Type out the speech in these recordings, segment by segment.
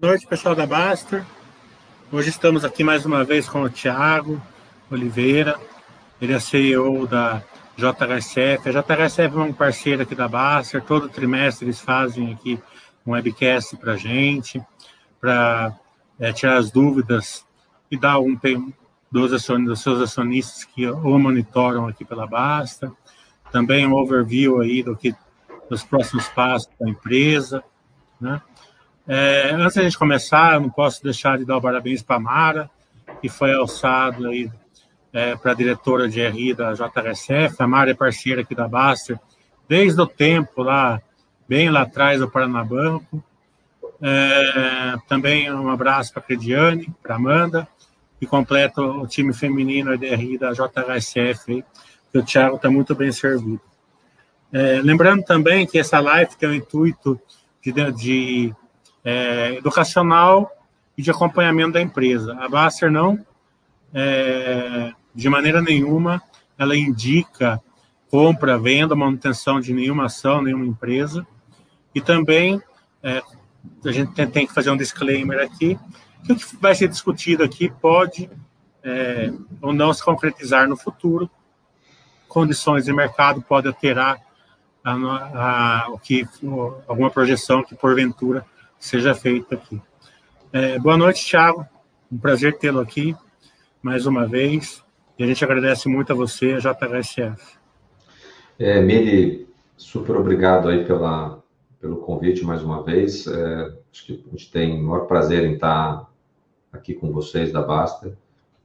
Boa noite, pessoal da Baster. Hoje estamos aqui mais uma vez com o Thiago Oliveira. Ele é CEO da JHSF. A JHSF é um parceiro aqui da Baster. Todo trimestre eles fazem aqui um webcast para a gente, para é, tirar as dúvidas e dar um dos, dos seus acionistas que o monitoram aqui pela Basta. Também um overview aí do que dos próximos passos da empresa, né? É, antes da gente começar, eu não posso deixar de dar o parabéns para a Mara, que foi alçado aí é, para a diretora de RI da JRSF. A Mara é parceira aqui da Baster desde o tempo lá, bem lá atrás do Paranabanco. É, também um abraço para a Crediane, para a Amanda, que completa o time feminino EDRI da JHSF, que o Thiago está muito bem servido. É, lembrando também que essa live tem o intuito de, de é, educacional e de acompanhamento da empresa. A Baster não, é, de maneira nenhuma, ela indica compra, venda, manutenção de nenhuma ação, nenhuma empresa. E também é, a gente tem, tem, que fazer um disclaimer aqui, que o que vai ser discutido aqui pode é, ou não se concretizar no futuro. Condições de mercado podem alterar a, a, o que, alguma projeção que porventura seja feita aqui. É, boa noite, Thiago. Um prazer tê-lo aqui mais uma vez. E a gente agradece muito a você, JHSF. É, Mili, super obrigado aí pela, pelo convite mais uma vez. É, acho que a gente tem o maior prazer em estar aqui com vocês da Basta,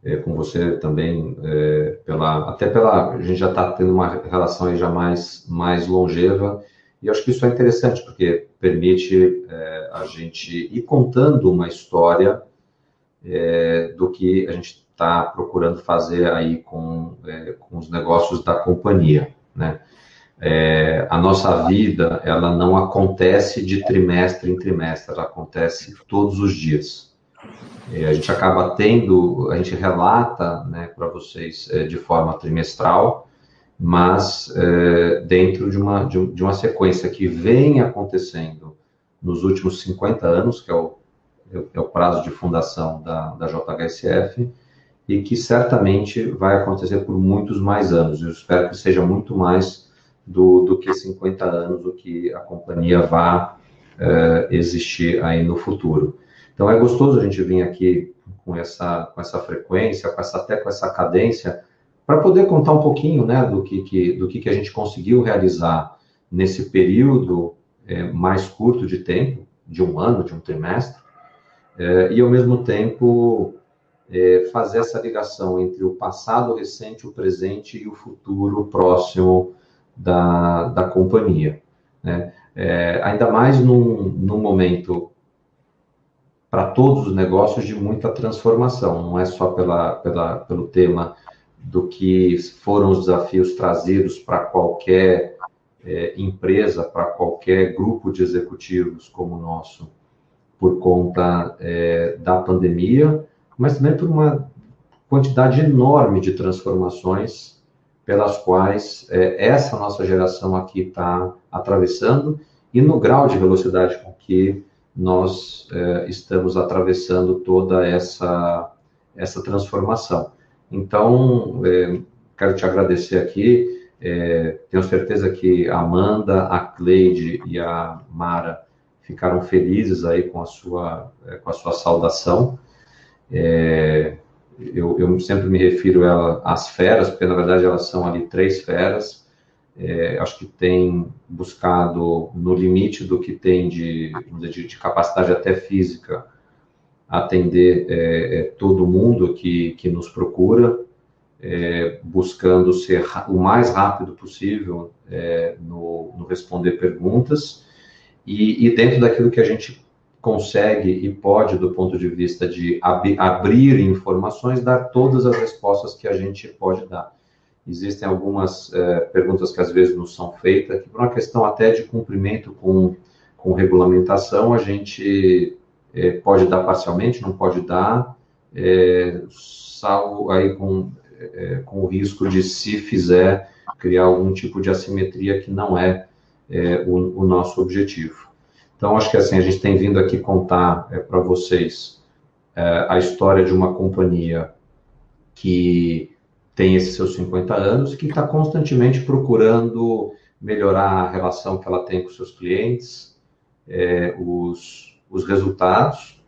é, com você também, é, pela, até pela, a gente já está tendo uma relação aí já mais, mais longeva, e acho que isso é interessante, porque permite é, a gente ir contando uma história é, do que a gente está procurando fazer aí com, é, com os negócios da companhia, né? A nossa vida, ela não acontece de trimestre em trimestre, ela acontece todos os dias. A gente acaba tendo, a gente relata né, para vocês de forma trimestral, mas é, dentro de uma, de, de, uma sequência que vem acontecendo nos últimos 50 anos, que é o, é o prazo de fundação da, da JHSF, e que certamente vai acontecer por muitos mais anos. Eu espero que seja muito mais do, do que 50 anos, o que a companhia vá é, existir aí no futuro. Então é gostoso a gente vir aqui com essa, com essa frequência, com essa, até com essa cadência, para poder contar um pouquinho né, do, que, que, do que, que a gente conseguiu realizar nesse período é, mais curto de tempo, de um ano, de um trimestre, é, e ao mesmo tempo é, fazer essa ligação entre o passado recente, o presente e o futuro próximo da, da companhia. Né? É, ainda mais num, num momento para todos os negócios de muita transformação, não é só pela, pela, pelo tema do que foram os desafios trazidos para qualquer é, empresa, para qualquer grupo de executivos como o nosso, por conta é, da pandemia, mas também por uma quantidade enorme de transformações pelas quais é, essa nossa geração aqui está atravessando e no grau de velocidade com que nós é, estamos atravessando toda essa, essa transformação. Então, é, quero te agradecer aqui. É, tenho certeza que a Amanda, a Cleide e a Mara ficaram felizes aí com a sua, é, com a sua saudação. É, eu, eu, sempre me refiro ela às feras, porque na verdade elas são ali três feras. É, acho que tem buscado no limite do que tem de, de, de capacidade até física atender é, é, todo mundo que, que nos procura, é, buscando ser o mais rápido possível é, no, no, responder perguntas e, e, dentro daquilo que a gente consegue e pode, do ponto de vista de ab abrir informações, dar todas as respostas que a gente pode dar. Existem algumas é, perguntas que às vezes nos são feitas, que por uma questão até de cumprimento com, com regulamentação, a gente é, pode dar parcialmente, não pode dar, é, salvo aí com, é, com o risco de, se fizer, criar algum tipo de assimetria que não é, é o, o, nosso objetivo. Então, acho que assim, a gente tem vindo aqui contar é, para vocês é, a história de uma companhia que tem esses seus 50 anos, que está constantemente procurando melhorar a relação que ela tem com seus clientes, os, os resultados,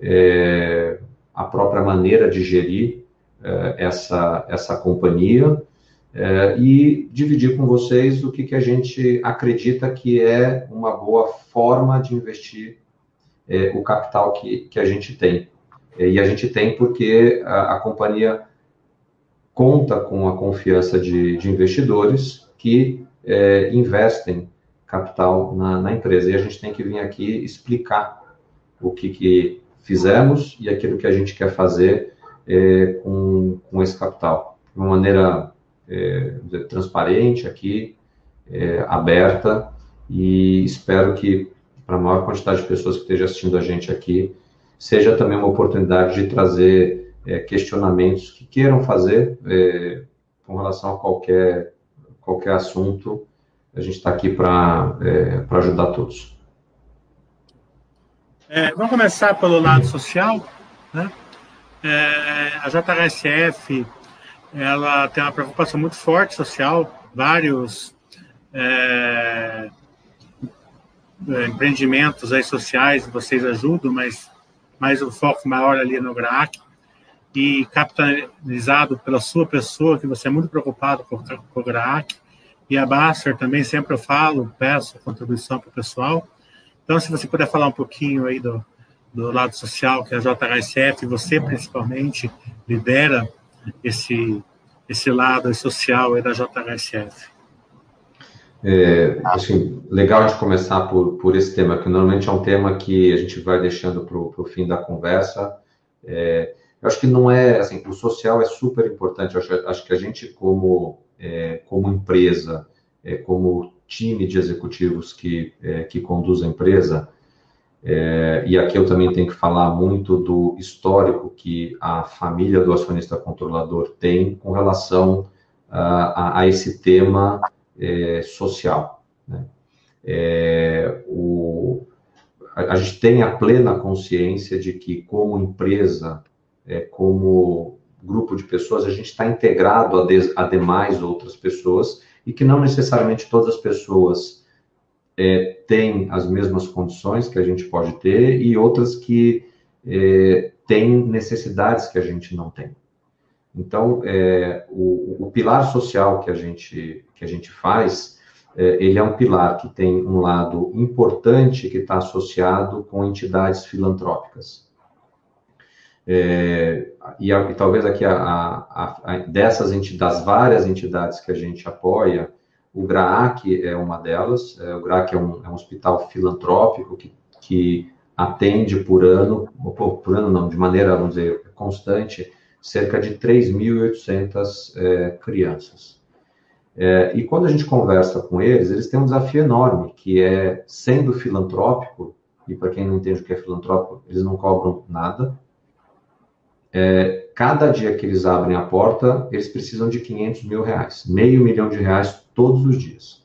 é, a própria maneira de gerir é, essa, essa companhia é, e dividir com vocês o que, que a gente acredita que é uma boa forma de investir é, o capital que, que a gente tem. E a gente tem porque a, a companhia conta com a confiança de, de investidores que é, investem capital na, na, empresa. E a gente tem que vir aqui explicar o que, que fizemos e aquilo que a gente quer fazer é, com, com esse capital. De uma maneira é, transparente aqui, é, aberta, e espero que para a maior quantidade de pessoas que estejam assistindo a gente aqui, seja também uma oportunidade de trazer é, questionamentos que queiram fazer é, com relação a qualquer, qualquer assunto. A gente está aqui para é, ajudar todos. É, vamos começar pelo lado social. Né? É, a JHSF ela tem uma preocupação muito forte social, vários é, empreendimentos aí sociais vocês ajudam, mas mais o foco maior ali no GRAC e capitalizado pela sua pessoa, que você é muito preocupado com, o GRAC, e a Baster também, sempre eu falo, peço contribuição para o pessoal. Então, se você puder falar um pouquinho aí do, do lado social, que é a JHSF, você principalmente lidera esse, esse lado social aí da JHSF. É, assim, legal de começar por, por esse tema, que normalmente é um tema que a gente vai deixando para o fim da conversa. É, eu acho que não é, assim, o social é super importante. Acho, acho que a gente, como, é, como empresa, é, como time de executivos que, é, que conduz a empresa, é, e aqui eu também tenho que falar muito do histórico que a família do acionista controlador tem com relação a, a esse tema é, social. Né? É, o, a, a, gente tem a plena consciência de que, como empresa, como grupo de pessoas, a gente está integrado a, de, a demais outras pessoas e que não necessariamente todas as pessoas é, têm as mesmas condições que a gente pode ter e outras que é, têm necessidades que a gente não tem. Então, é, o, o, pilar social que a gente, que a gente faz, é, ele é um pilar que tem um lado importante que está associado com entidades filantrópicas. É, e, e, talvez aqui a, a, a, dessas entidades, das várias entidades que a gente apoia, o GRAAC é uma delas. É, o GRAAC é um, é um hospital filantrópico que, que atende por ano, por ano não, de maneira, vamos dizer, constante, cerca de 3.800 é, crianças. É, e quando a gente conversa com eles, eles têm um desafio enorme, que é, sendo filantrópico, e para quem não entende o que é filantrópico, eles não cobram nada. É, cada dia que eles abrem a porta, eles precisam de 500 mil reais, meio milhão de reais todos os dias.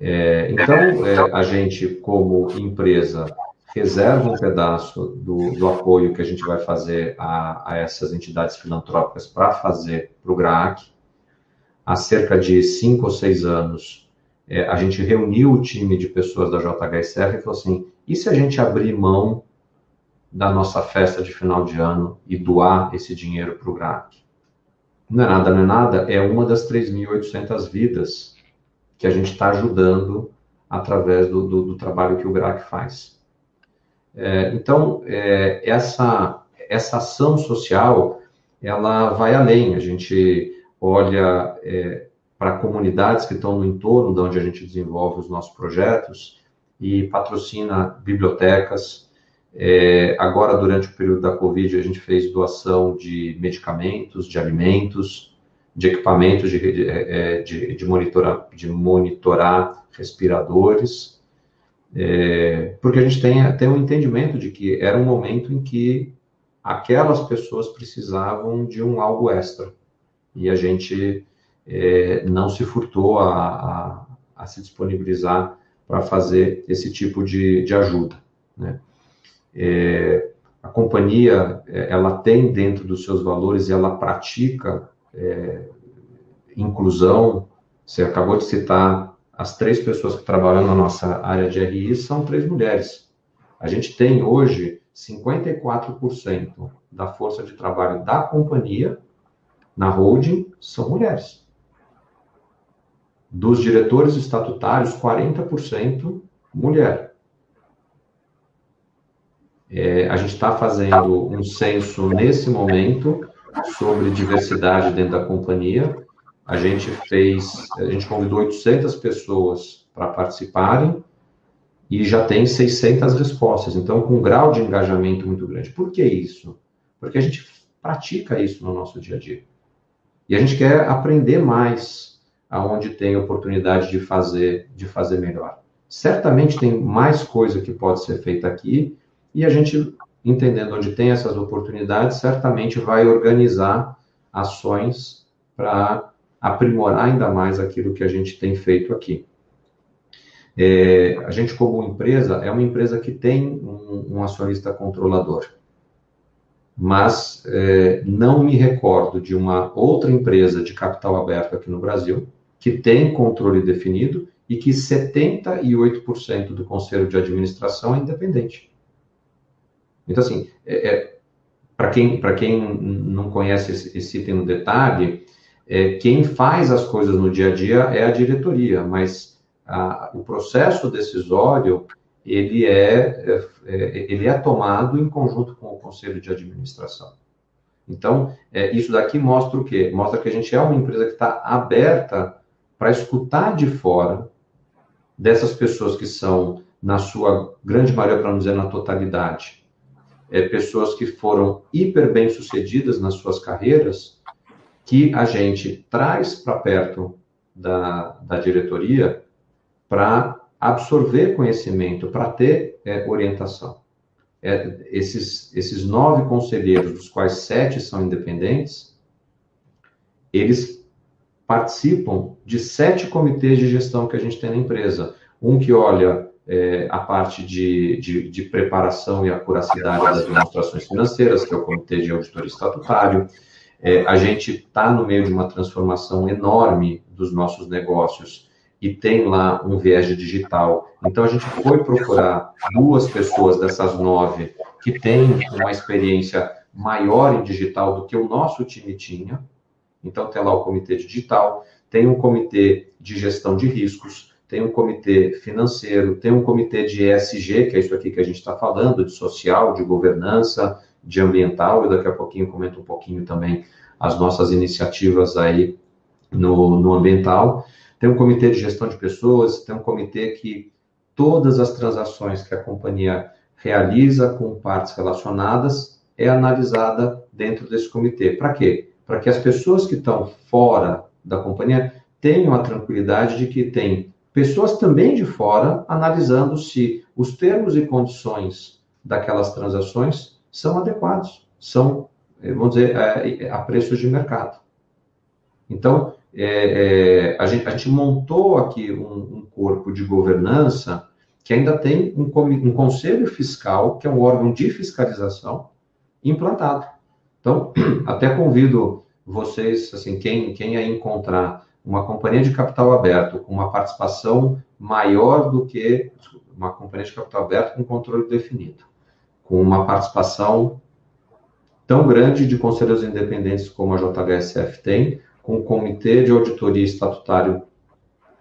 É, então, é, a gente, como empresa, reserva um pedaço do, do apoio que a gente vai fazer a, a essas entidades filantrópicas para fazer para o GRAAC. Há cerca de cinco ou seis anos, é, a gente reuniu o time de pessoas da JHSF e falou assim: e se a gente abrir mão da nossa festa de final de ano e doar esse dinheiro para o GRAAC? Não é nada, não é nada, é uma das 3.800 vidas que a gente está ajudando através do, do, do trabalho que o GRAAC faz. É, então, é, essa, essa ação social, ela vai além. A gente olha é, para comunidades que estão no entorno de onde a gente desenvolve os nossos projetos e patrocina bibliotecas. É, agora, durante o período da Covid, a gente fez doação de medicamentos, de alimentos, de equipamentos de, de, é, de, de, monitorar, de monitorar respiradores. É, porque a gente tem, tem um entendimento de que era um momento em que aquelas pessoas precisavam de um algo extra. E a gente é, não se furtou a, a, a, se disponibilizar para fazer esse tipo de, de ajuda. Né? É, a companhia, é, ela tem dentro dos seus valores e ela pratica é, inclusão. Você acabou de citar as três pessoas que trabalham na nossa área de RI são três mulheres. A gente tem hoje 54% da força de trabalho da companhia na holding são mulheres. Dos diretores estatutários, 40% mulher. É, a gente está fazendo um censo nesse momento sobre diversidade dentro da companhia. A gente fez, a gente convidou 800 pessoas para participarem e já tem 600 respostas. Então, com um grau de engajamento muito grande. Por que isso? Porque a gente pratica isso no nosso dia a dia. E a gente quer aprender mais aonde tem oportunidade de fazer, de fazer melhor. Certamente tem mais coisa que pode ser feita aqui e a gente, entendendo onde tem essas oportunidades, certamente vai organizar ações para aprimorar ainda mais aquilo que a gente tem feito aqui. É, a gente, como empresa, é uma empresa que tem um, um acionista controlador. Mas é, não me recordo de uma outra empresa de capital aberto aqui no Brasil que tem controle definido e que 78% do conselho de administração é independente. Então, assim, é, é para quem, quem não conhece esse, esse item no detalhe, é, quem faz as coisas no dia a dia é a diretoria, mas a, o processo decisório ele é, é, é, ele é tomado em conjunto com o conselho de administração. Então, é, isso daqui mostra o quê? Mostra que a gente é uma empresa que está aberta para escutar de fora dessas pessoas que são, na sua grande maioria, para não dizer na totalidade, é, pessoas que foram hiper bem sucedidas nas suas carreiras, que a gente traz para perto da, da diretoria para absorver conhecimento, para ter é, orientação. É, esses, esses nove conselheiros, dos quais sete são independentes, eles participam de sete comitês de gestão que a gente tem na empresa. Um que olha é, a parte de, de, de, preparação e acuracidade das demonstrações financeiras, que é o Comitê de Auditoria Estatutário. É, a gente está no meio de uma transformação enorme dos nossos negócios e tem lá um viés digital. Então, a gente foi procurar duas pessoas dessas nove que têm uma experiência maior em digital do que o nosso time tinha. Então, tem lá o comitê digital, tem um comitê de gestão de riscos, tem um comitê financeiro, tem um comitê de ESG, que é isso aqui que a gente está falando, de social, de governança, de ambiental, e daqui a pouquinho comento um pouquinho também as nossas iniciativas aí no, no ambiental. Tem um comitê de gestão de pessoas, tem um comitê que todas as transações que a companhia realiza com partes relacionadas é analisada dentro desse comitê. Para quê? Para que as pessoas que estão fora da companhia tenham a tranquilidade de que tem pessoas também de fora analisando se os termos e condições daquelas transações são adequados, são, eh, vamos dizer, eh, a, preços de mercado. Então, é, é, a, gente, a, gente, montou aqui um, um, corpo de governança que ainda tem um, um conselho fiscal, que é um órgão de fiscalização, implantado. Então, até convido vocês, assim, quem, quem aí encontrar uma companhia de capital aberto com uma participação maior do que uma companhia de capital aberto com controle definido, com uma participação tão grande de conselhos independentes como a JHSF tem, com o comitê de auditoria estatutário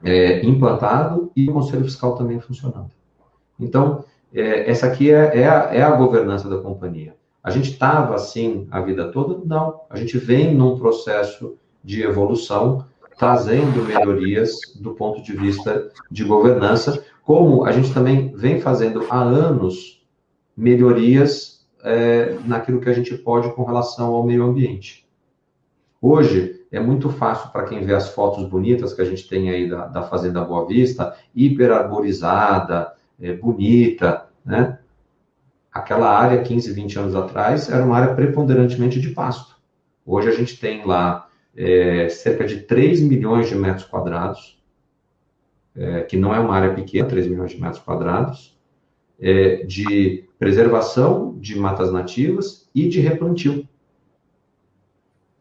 é, implantado e o conselho fiscal também funcionando. Então, é, essa aqui é, é, a, é a governança da companhia. A gente estava assim a vida toda? Não. A gente vem num processo de evolução trazendo melhorias do ponto de vista de governança, como a gente também vem fazendo há anos melhorias é, naquilo que a gente pode com relação ao meio ambiente. Hoje, é muito fácil para quem vê as fotos bonitas que a gente tem aí da, da Fazenda Boa Vista, hiperarborizada, é, bonita, né? Aquela área, 15, 20 anos atrás, era uma área preponderantemente de pasto. Hoje a gente tem lá é, cerca de 3 milhões de metros quadrados é, que não é uma área pequena, 3 milhões de metros quadrados, é, de preservação de matas nativas e de replantio.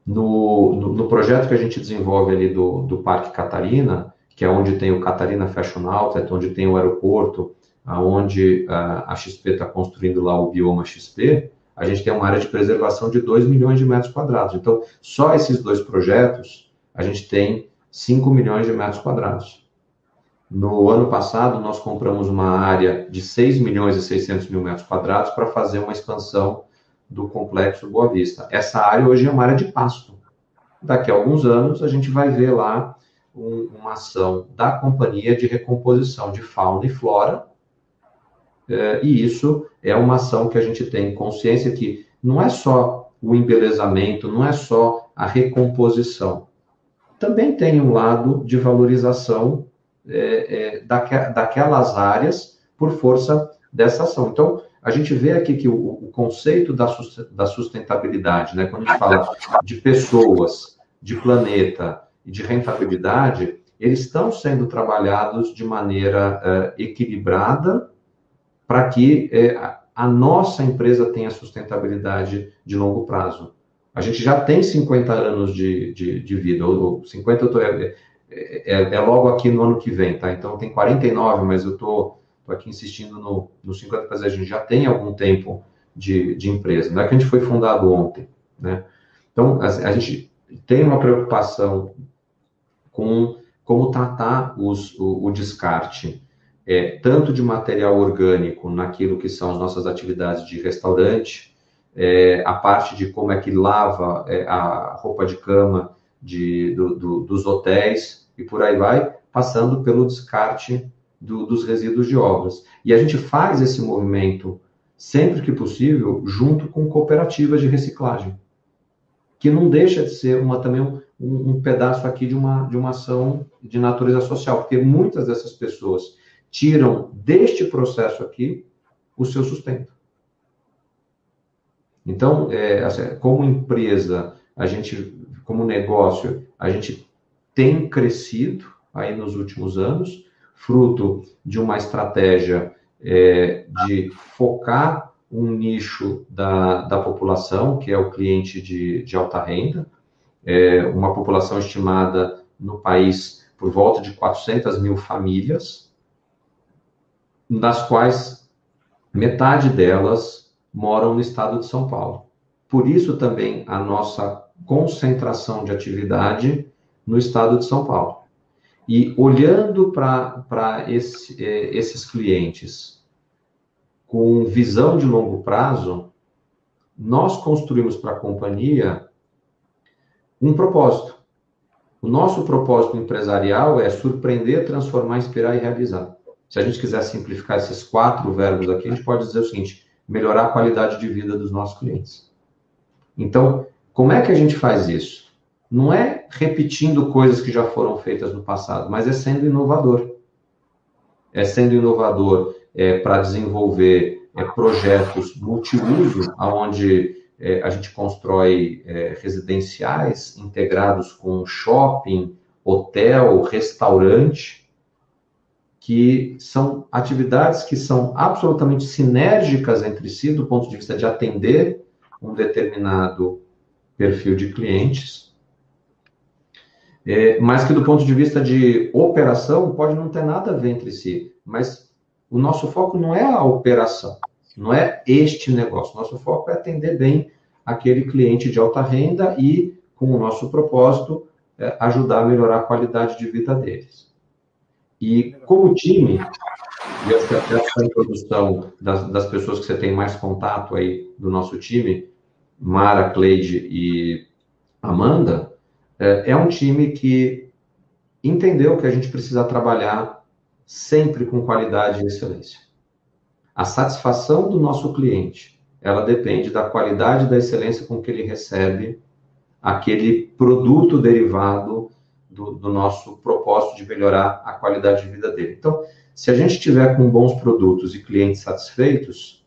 No, no, no, projeto que a gente desenvolve ali do, do Parque Catarina, que é onde tem o Catarina Fashion Outlet, onde tem o aeroporto, aonde a, a XP está construindo lá o bioma XP, a gente tem uma área de preservação de 2 milhões de metros quadrados. Então, só esses dois projetos, a gente tem 5 milhões de metros quadrados. No ano passado, nós compramos uma área de 6 milhões e 600 mil metros quadrados para fazer uma expansão do complexo Boa Vista. Essa área hoje é uma área de pasto. Daqui a alguns anos, a gente vai ver lá um, uma ação da companhia de recomposição de fauna e flora, e isso é uma ação que a gente tem consciência que não é só o embelezamento, não é só a recomposição. Também tem um lado de valorização é, é, daque, daquelas áreas por força dessa ação. Então, a gente vê aqui que o, o conceito da, da sustentabilidade, né, quando a gente fala de pessoas, de planeta e de rentabilidade, eles estão sendo trabalhados de maneira uh, equilibrada para que é, a nossa empresa tenha sustentabilidade de longo prazo. A gente já tem 50 anos de, de, de vida, ou 50 eu tô, é, é, é, logo aqui no ano que vem, tá? Então tem 49, mas eu tô, tô aqui insistindo no, no 50, porque a gente já tem algum tempo de, de empresa. Não é que a gente foi fundado ontem, né? Então a, a gente tem uma preocupação com como tratar os, o, o descarte é, tanto de material orgânico naquilo que são as nossas atividades de restaurante, é, a parte de como é que lava é, a roupa de cama de, do, do, dos hotéis e por aí vai, passando pelo descarte do, dos resíduos de obras. E a gente faz esse movimento sempre que possível junto com cooperativas de reciclagem, que não deixa de ser uma também um, um pedaço aqui de uma, de uma ação de natureza social, porque muitas dessas pessoas tiram deste processo aqui o seu sustento. Então, é, assim, como empresa, a gente, como negócio, a gente tem crescido aí nos últimos anos, fruto de uma estratégia é, de focar um nicho da, da população, que é o cliente de, de alta renda, é, uma população estimada no país por volta de 400 mil famílias, das quais metade delas moram no estado de São Paulo. Por isso também a nossa concentração de atividade no estado de São Paulo. E olhando para esse, é, esses clientes com visão de longo prazo, nós construímos para a companhia um propósito. O nosso propósito empresarial é surpreender, transformar, inspirar e realizar. Se a gente quiser simplificar esses quatro verbos aqui, a gente pode dizer o seguinte: melhorar a qualidade de vida dos nossos clientes. Então, como é que a gente faz isso? Não é repetindo coisas que já foram feitas no passado, mas é sendo inovador. É sendo inovador é, para desenvolver é, projetos multiuso, onde é, a gente constrói é, residenciais integrados com shopping, hotel, restaurante, que são atividades que são absolutamente sinérgicas entre si, do ponto de vista de atender um determinado perfil de clientes, é, mas que do ponto de vista de operação pode não ter nada a ver entre si. Mas o nosso foco não é a operação, não é este negócio. Nosso foco é atender bem aquele cliente de alta renda e, com o nosso propósito, é, ajudar a melhorar a qualidade de vida deles. E como time, e essa, essa introdução das, das, pessoas que você tem mais contato aí do nosso time, Mara, Cleide e Amanda, é, é um time que entendeu que a gente precisa trabalhar sempre com qualidade e excelência. A satisfação do nosso cliente, ela depende da qualidade e da excelência com que ele recebe aquele produto derivado do, do, nosso propósito de melhorar a qualidade de vida dele. Então, se a gente tiver com bons produtos e clientes satisfeitos,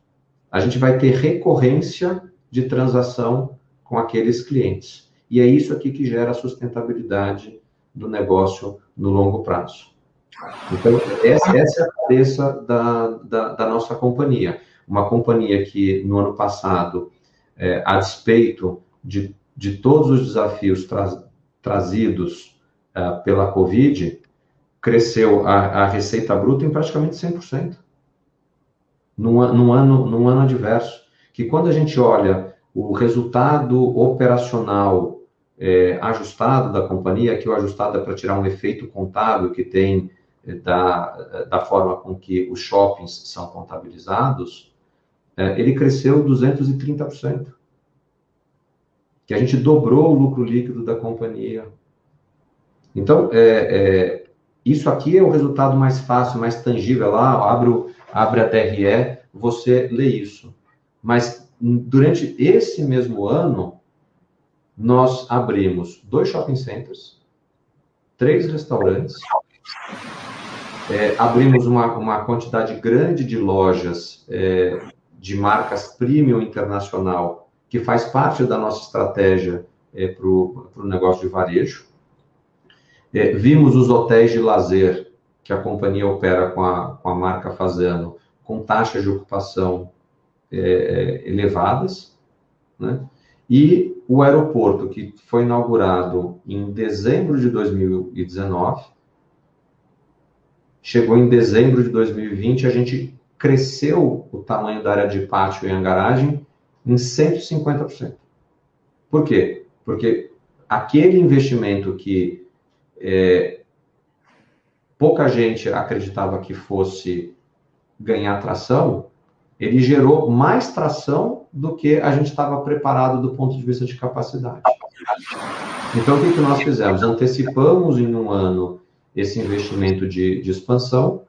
a gente vai ter recorrência de transação com aqueles clientes. E é isso aqui que gera a sustentabilidade do negócio no longo prazo. Então, essa, essa é a cabeça da, da, da, nossa companhia. Uma companhia que, no ano passado, é, a despeito de, de todos os desafios tra trazidos é, pela Covid, cresceu a, a, receita bruta em praticamente 100%. Num, num, ano, num ano adverso. Que quando a gente olha o resultado operacional é, ajustado da companhia, que o ajustado é para tirar um efeito contábil que tem da, da forma com que os shoppings são contabilizados, é, ele cresceu 230%. Que a gente dobrou o lucro líquido da companhia. Então, é, é, isso aqui é o resultado mais fácil, mais tangível. Lá, abre, abre a DRE, você lê isso. Mas durante esse mesmo ano, nós abrimos dois shopping centers, três restaurantes, é, abrimos uma, uma quantidade grande de lojas é, de marcas premium internacional, que faz parte da nossa estratégia é, para o negócio de varejo. É, vimos os hotéis de lazer que a companhia opera com a, com a marca Fazano, com taxas de ocupação é, elevadas, né? E o aeroporto, que foi inaugurado em dezembro de 2019, Chegou em dezembro de 2020, a gente cresceu o tamanho da área de pátio e hangaragem em 150%. Por quê? Porque aquele investimento que é, pouca gente acreditava que fosse ganhar tração, ele gerou mais tração do que a gente estava preparado do ponto de vista de capacidade. Então, o que, que nós fizemos? Antecipamos em um ano esse investimento de, de expansão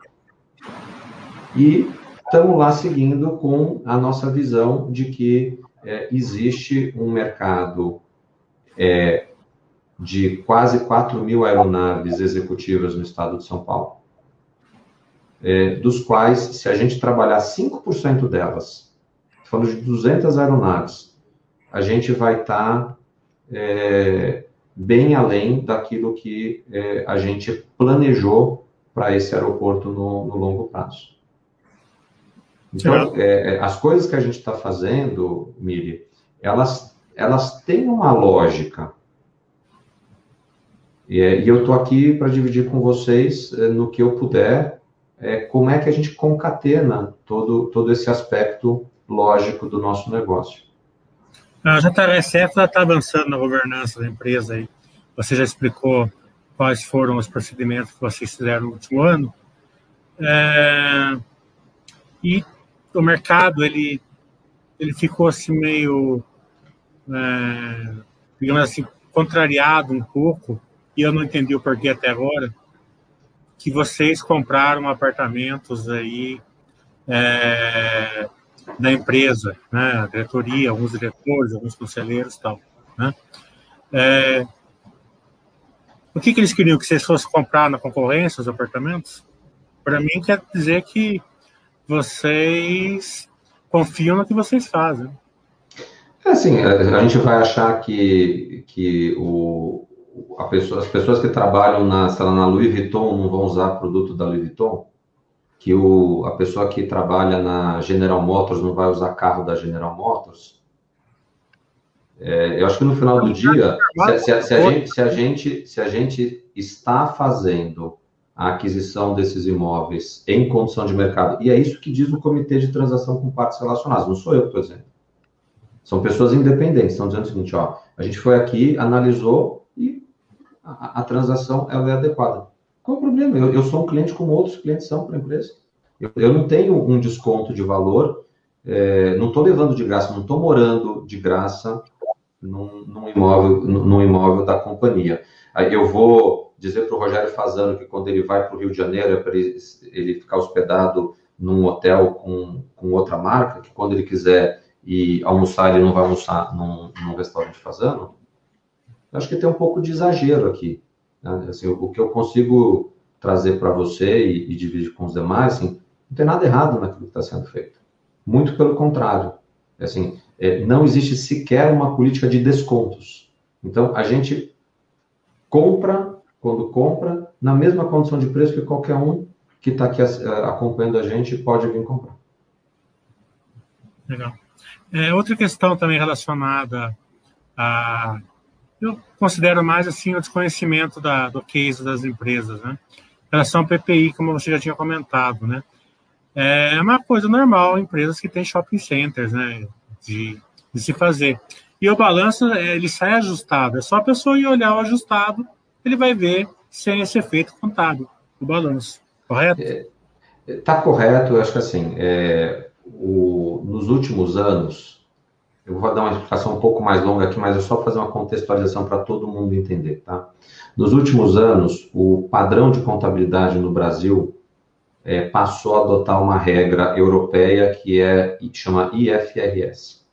e estamos lá seguindo com a nossa visão de que é, existe um mercado é, de quase 4 mil aeronaves executivas no estado de São Paulo, é, dos quais, se a gente trabalhar 5% delas, falando de 200 aeronaves, a gente vai estar tá, é, bem além daquilo que é, a gente planejou para esse aeroporto no, no, longo prazo. Então, é, é as coisas que a gente está fazendo, Miri, elas, elas têm uma lógica. E, é, e eu estou aqui para dividir com vocês, é, no que eu puder, como é que a gente concatena todo, todo esse aspecto lógico do nosso negócio. A JRSF está avançando na governança da empresa aí. Você já explicou quais foram os procedimentos que vocês fizeram no último ano. É, e o mercado, ele, ele ficou assim meio, é, digamos assim, contrariado um pouco, e eu não entendi o porquê até agora, que vocês compraram apartamentos aí é, da empresa, né, a diretoria, alguns diretores, alguns conselheiros e tal, né? É, o que, que eles queriam? Que vocês fossem comprar na concorrência os apartamentos? Para mim, quer dizer que vocês confiam no que vocês fazem. É assim, a gente vai achar que, que o, pessoa, as pessoas que trabalham na, lá, na Louis Vuitton não vão usar produto da Louis Vuitton? Que o, a pessoa que trabalha na General Motors não vai usar carro da General Motors? É, eu acho que no final do dia, se, se, se, a gente, se, a gente, se a gente está fazendo a aquisição desses imóveis em condição de mercado, e é isso que diz o Comitê de Transação com Partes Relacionadas, não sou eu que estou dizendo. São pessoas independentes, estão dizendo o seguinte, ó, a gente foi aqui, analisou a, a transação ela é adequada. Qual o problema? Eu, eu, sou um cliente como outros clientes são para a empresa. Eu, eu, não tenho um desconto de valor, é, não estou levando de graça, não estou morando de graça, num, num, imóvel, num imóvel da companhia. Aí eu vou dizer para o Rogério Fazano que quando ele vai para o Rio de Janeiro é para ele, ele, ficar hospedado num hotel com, com outra marca, que quando ele quiser ir almoçar, ele não vai almoçar num, num restaurante Fazano. Eu acho que tem um pouco de exagero aqui. Né? Assim, o, que eu consigo trazer para você e, e, dividir com os demais, assim, não tem nada errado naquilo que está sendo feito. Muito pelo contrário. Assim, é, não existe sequer uma política de descontos. Então, a gente compra quando compra, na mesma condição de preço que qualquer um que está aqui acompanhando a gente pode vir comprar. Legal. É, outra questão também relacionada a. Eu considero mais assim o desconhecimento da, do case das empresas, né? Em relação ao PPI, como você já tinha comentado, né? É uma coisa normal empresas que têm shopping centers, né? De, de se fazer. E o balanço, é, ele sai ajustado. É só a pessoa ir olhar o ajustado, ele vai ver sem esse efeito contábil, o balanço. Correto? Está é, tá correto. Eu acho que assim, é, o, nos últimos anos, eu vou dar uma explicação um pouco mais longa aqui, mas é só fazer uma contextualização para todo mundo entender, tá? Nos últimos anos, o padrão de contabilidade no Brasil é, passou a adotar uma regra europeia que é chama IFRS.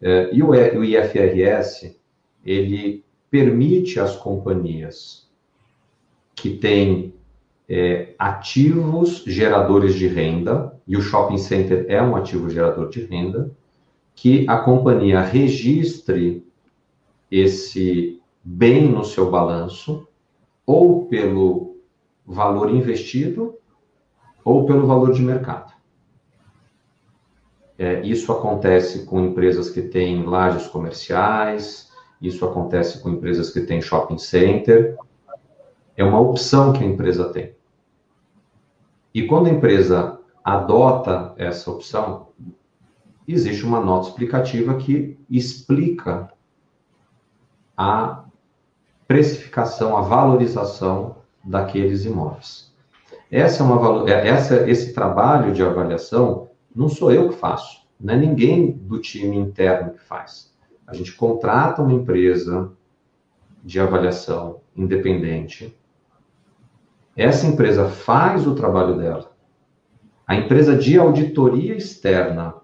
É, e o, o IFRS ele permite às companhias que têm é, ativos geradores de renda, e o shopping center é um ativo gerador de renda, que a companhia registre esse bem no seu balanço, ou pelo valor investido, ou pelo valor de mercado. É, isso acontece com empresas que têm lajes comerciais, isso acontece com empresas que têm shopping center. É uma opção que a empresa tem. E quando a empresa adota essa opção, existe uma nota explicativa que explica a precificação, a valorização daqueles imóveis. Essa é uma, é, essa, esse trabalho de avaliação não sou eu que faço, não é ninguém do time interno que faz. A gente contrata uma empresa de avaliação independente essa empresa faz o trabalho dela. A empresa de auditoria externa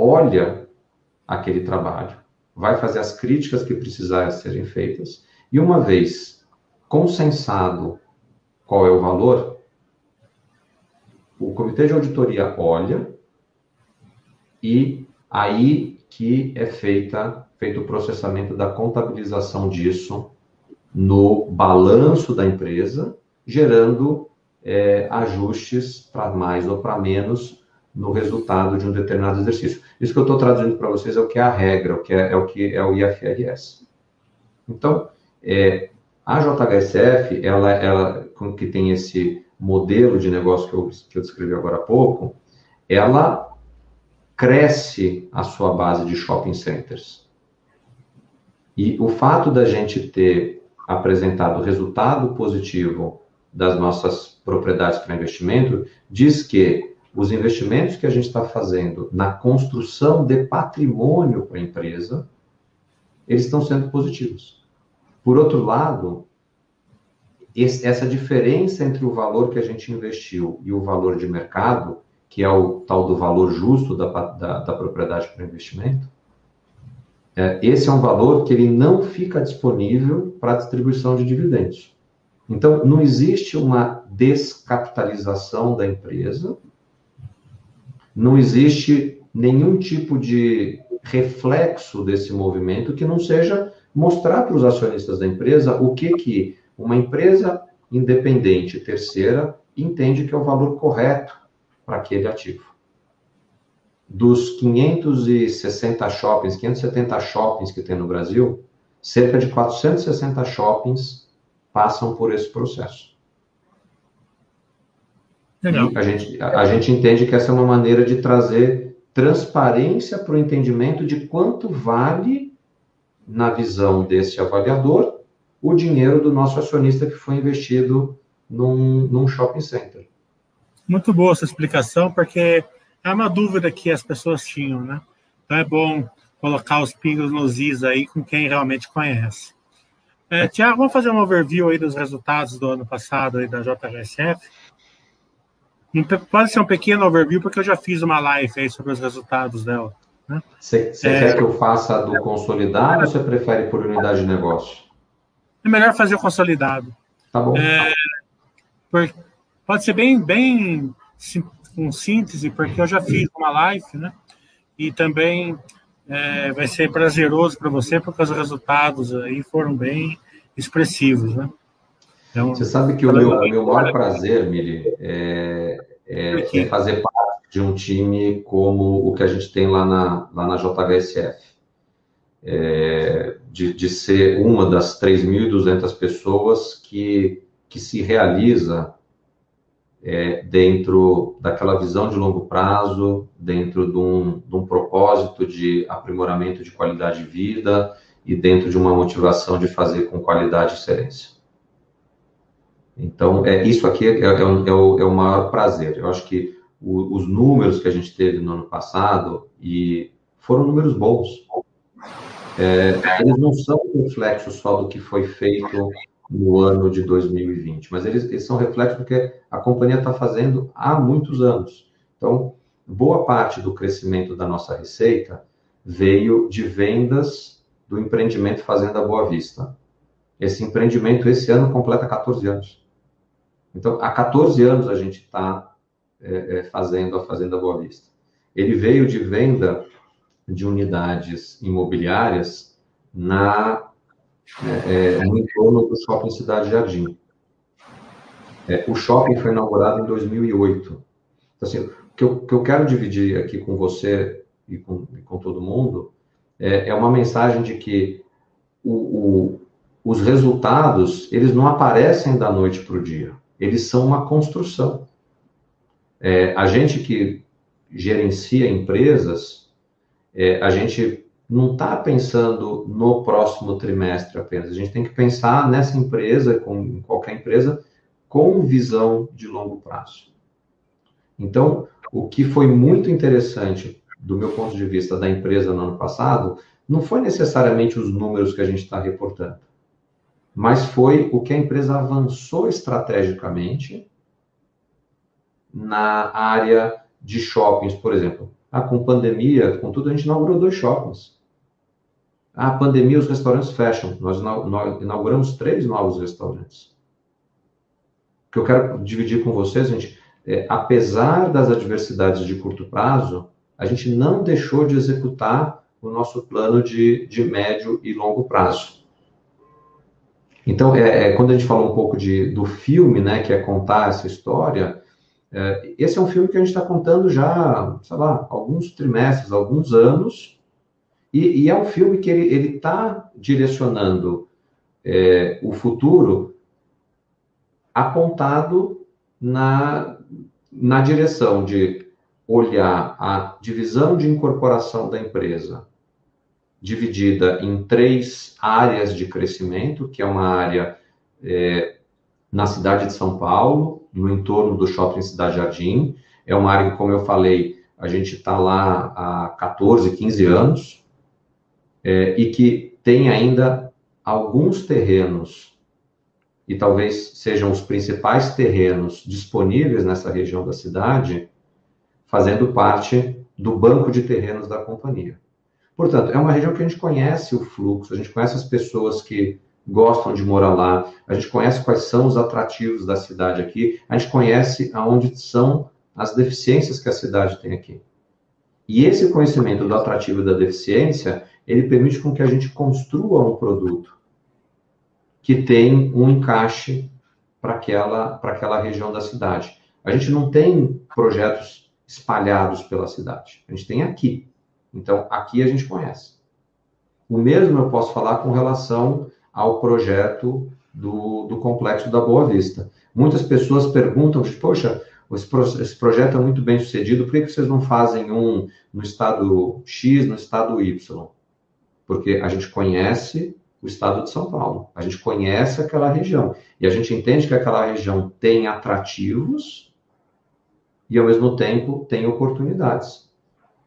olha aquele trabalho, vai fazer as críticas que precisarem serem feitas, e uma vez consensado qual é o valor, o comitê de auditoria olha e aí que é feita feito o processamento da contabilização disso no balanço da empresa, gerando é, ajustes para mais ou para menos no resultado de um determinado exercício. Isso que eu estou traduzindo para vocês é o que é a regra, o que é, é, o que é o IFRS. Então, é, a JHSF, ela, ela que tem esse modelo de negócio que eu, que eu descrevi agora há pouco, ela cresce a sua base de shopping centers. E o fato da gente ter apresentado resultado positivo das nossas propriedades para investimento, diz que os investimentos que a gente está fazendo na construção de patrimônio para a empresa, eles estão sendo positivos. Por outro lado, esse, essa diferença entre o valor que a gente investiu e o valor de mercado, que é o tal do valor justo da, da, da propriedade para investimento, é, esse é um valor que ele não fica disponível para distribuição de dividendos. Então, não existe uma descapitalização da empresa, não existe nenhum tipo de reflexo desse movimento que não seja mostrar para os acionistas da empresa o que, que uma empresa independente terceira entende que é o valor correto para aquele ativo dos 560 shoppings, 570 shoppings que tem no Brasil, cerca de 460 shoppings passam por esse processo. Legal. a gente, a, a gente entende que essa é uma maneira de trazer transparência para o entendimento de quanto vale, na visão desse avaliador, o dinheiro do nosso acionista que foi investido num, num shopping center. Muito boa essa explicação, porque é uma dúvida que as pessoas tinham, né? Então é bom colocar os pingos nos is aí com quem realmente conhece. É, Tiago, vamos fazer um overview aí dos resultados do ano passado aí da JHSF? Pode ser um pequeno overview, porque eu já fiz uma live aí sobre os resultados dela. Você né? é, quer que eu faça do consolidado ou você prefere por unidade de negócio? É melhor fazer o consolidado. Tá bom. É, pode ser bem, bem com síntese, porque eu já fiz uma live, né? E também é, vai ser prazeroso para você, porque os resultados aí foram bem expressivos, né? Então, Você sabe que o meu, meu maior prazer, Mili, é, é, é, fazer parte de um time como o que a gente tem lá na, lá na JHSF. É, de, de ser uma das 3.200 pessoas que, que se realiza é, dentro daquela visão de longo prazo, dentro de um, de um propósito de aprimoramento de qualidade de vida e dentro de uma motivação de fazer com qualidade e excelência. Então, é, isso aqui é, é, é, o, é o maior prazer. Eu acho que o, os números que a gente teve no ano passado e foram números bons. É, eles não são reflexo só do que foi feito no ano de 2020, mas eles, eles são reflexo do que a companhia está fazendo há muitos anos. Então, boa parte do crescimento da nossa receita veio de vendas do empreendimento Fazenda Boa Vista. Esse empreendimento, esse ano, completa 14 anos. Então, há 14 anos a gente está é, é, fazendo a Fazenda Boa Vista. Ele veio de venda de unidades imobiliárias na é, é, no entorno do Shopping Cidade Jardim. É, o shopping foi inaugurado em 2008. Então, assim, o que eu, que eu quero dividir aqui com você e com, e com todo mundo é, é, uma mensagem de que o, o, os resultados, eles não aparecem da noite para o dia. Eles são uma construção. É, a gente que gerencia empresas, é, a gente não está pensando no próximo trimestre apenas. A gente tem que pensar nessa empresa, com em qualquer empresa, com visão de longo prazo. Então, o que foi muito interessante do meu ponto de vista da empresa no ano passado, não foi necessariamente os números que a gente está reportando, mas foi o que a empresa avançou estrategicamente na área de shoppings, por exemplo. Ah, com pandemia, com tudo, a gente inaugurou dois shoppings. A pandemia, os restaurantes fecham. Nós inauguramos três novos restaurantes. O que eu quero dividir com vocês, gente, é, apesar das adversidades de curto prazo, a gente não deixou de executar o nosso plano de, de médio e longo prazo. Então, é, é, quando a gente falou um pouco de, do filme, né, que é contar essa história, é, esse é um filme que a gente está contando já, sei lá, alguns trimestres, alguns anos, e, e é um filme que ele está direcionando é, o futuro apontado na, na direção de olhar a divisão de incorporação da empresa, dividida em três áreas de crescimento, que é uma área é, na cidade de São Paulo, no entorno do Shopping Cidade Jardim. É uma área que, como eu falei, a gente está lá há 14, 15 anos, é, e que tem ainda alguns terrenos, e talvez sejam os principais terrenos disponíveis nessa região da cidade, fazendo parte do banco de terrenos da companhia. Portanto, é uma região que a gente conhece o fluxo, a gente conhece as pessoas que gostam de morar lá, a gente conhece quais são os atrativos da cidade aqui, a gente conhece aonde são as deficiências que a cidade tem aqui. E esse conhecimento do atrativo e da deficiência, ele permite com que a gente construa um produto que tem um encaixe para aquela, aquela região da cidade. A gente não tem projetos espalhados pela cidade, a gente tem aqui. Então, aqui a gente conhece. O mesmo eu posso falar com relação ao projeto do, do Complexo da Boa Vista. Muitas pessoas perguntam, poxa, esse, projeto é muito bem sucedido, por que vocês não fazem um no estado X, no estado Y? porque a gente conhece o estado de São Paulo, a gente conhece aquela região e a gente entende que aquela região tem atrativos e ao mesmo tempo tem oportunidades.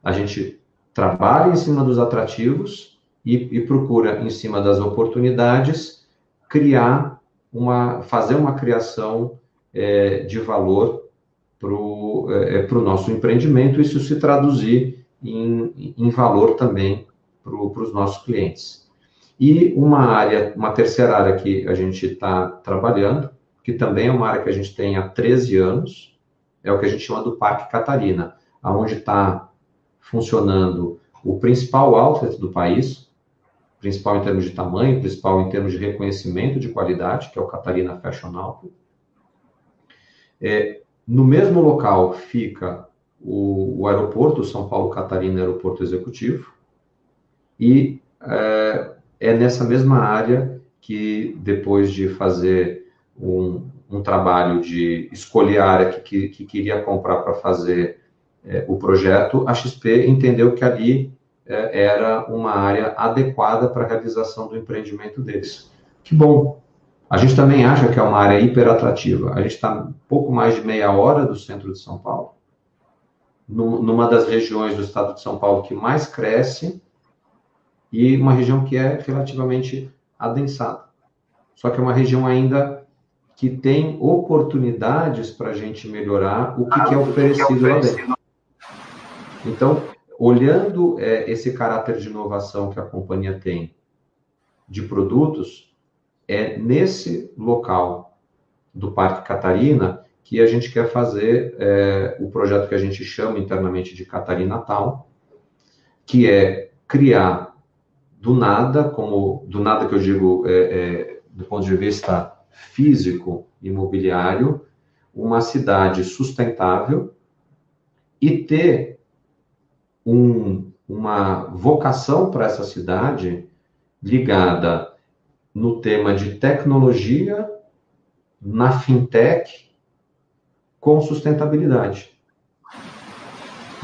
A gente trabalha em cima dos atrativos e, e procura em cima das oportunidades criar uma, fazer uma criação é, de valor para o é, é nosso empreendimento, isso se traduzir em, em valor também para os nossos clientes. E uma área, uma terceira área que a gente está trabalhando, que também é uma área que a gente tem há 13 anos, é o que a gente chama do Parque Catarina, aonde está funcionando o principal outlet do país, principal em termos de tamanho, principal em termos de reconhecimento de qualidade, que é o Catarina Fashion Outlet. É, no mesmo local fica o, o aeroporto, São Paulo Catarina Aeroporto Executivo, e é, é nessa mesma área que, depois de fazer um, um trabalho de escolher a área que, que, que queria comprar para fazer é, o projeto, a XP entendeu que ali é, era uma área adequada para a realização do empreendimento deles. Que bom! A gente também acha que é uma área hiper atrativa. A gente está pouco mais de meia hora do centro de São Paulo, numa das regiões do estado de São Paulo que mais cresce e uma região que é relativamente adensada. Só que é uma região ainda que tem oportunidades para a gente melhorar o que, que é oferecido lá dentro. Então, olhando é, esse caráter de inovação que a companhia tem de produtos, é nesse local do Parque Catarina que a gente quer fazer é, o projeto que a gente chama internamente de Catarina Tal, que é criar do nada, como do nada que eu digo é, é, do ponto de vista físico imobiliário, uma cidade sustentável e ter um, uma vocação para essa cidade ligada no tema de tecnologia, na fintech, com sustentabilidade.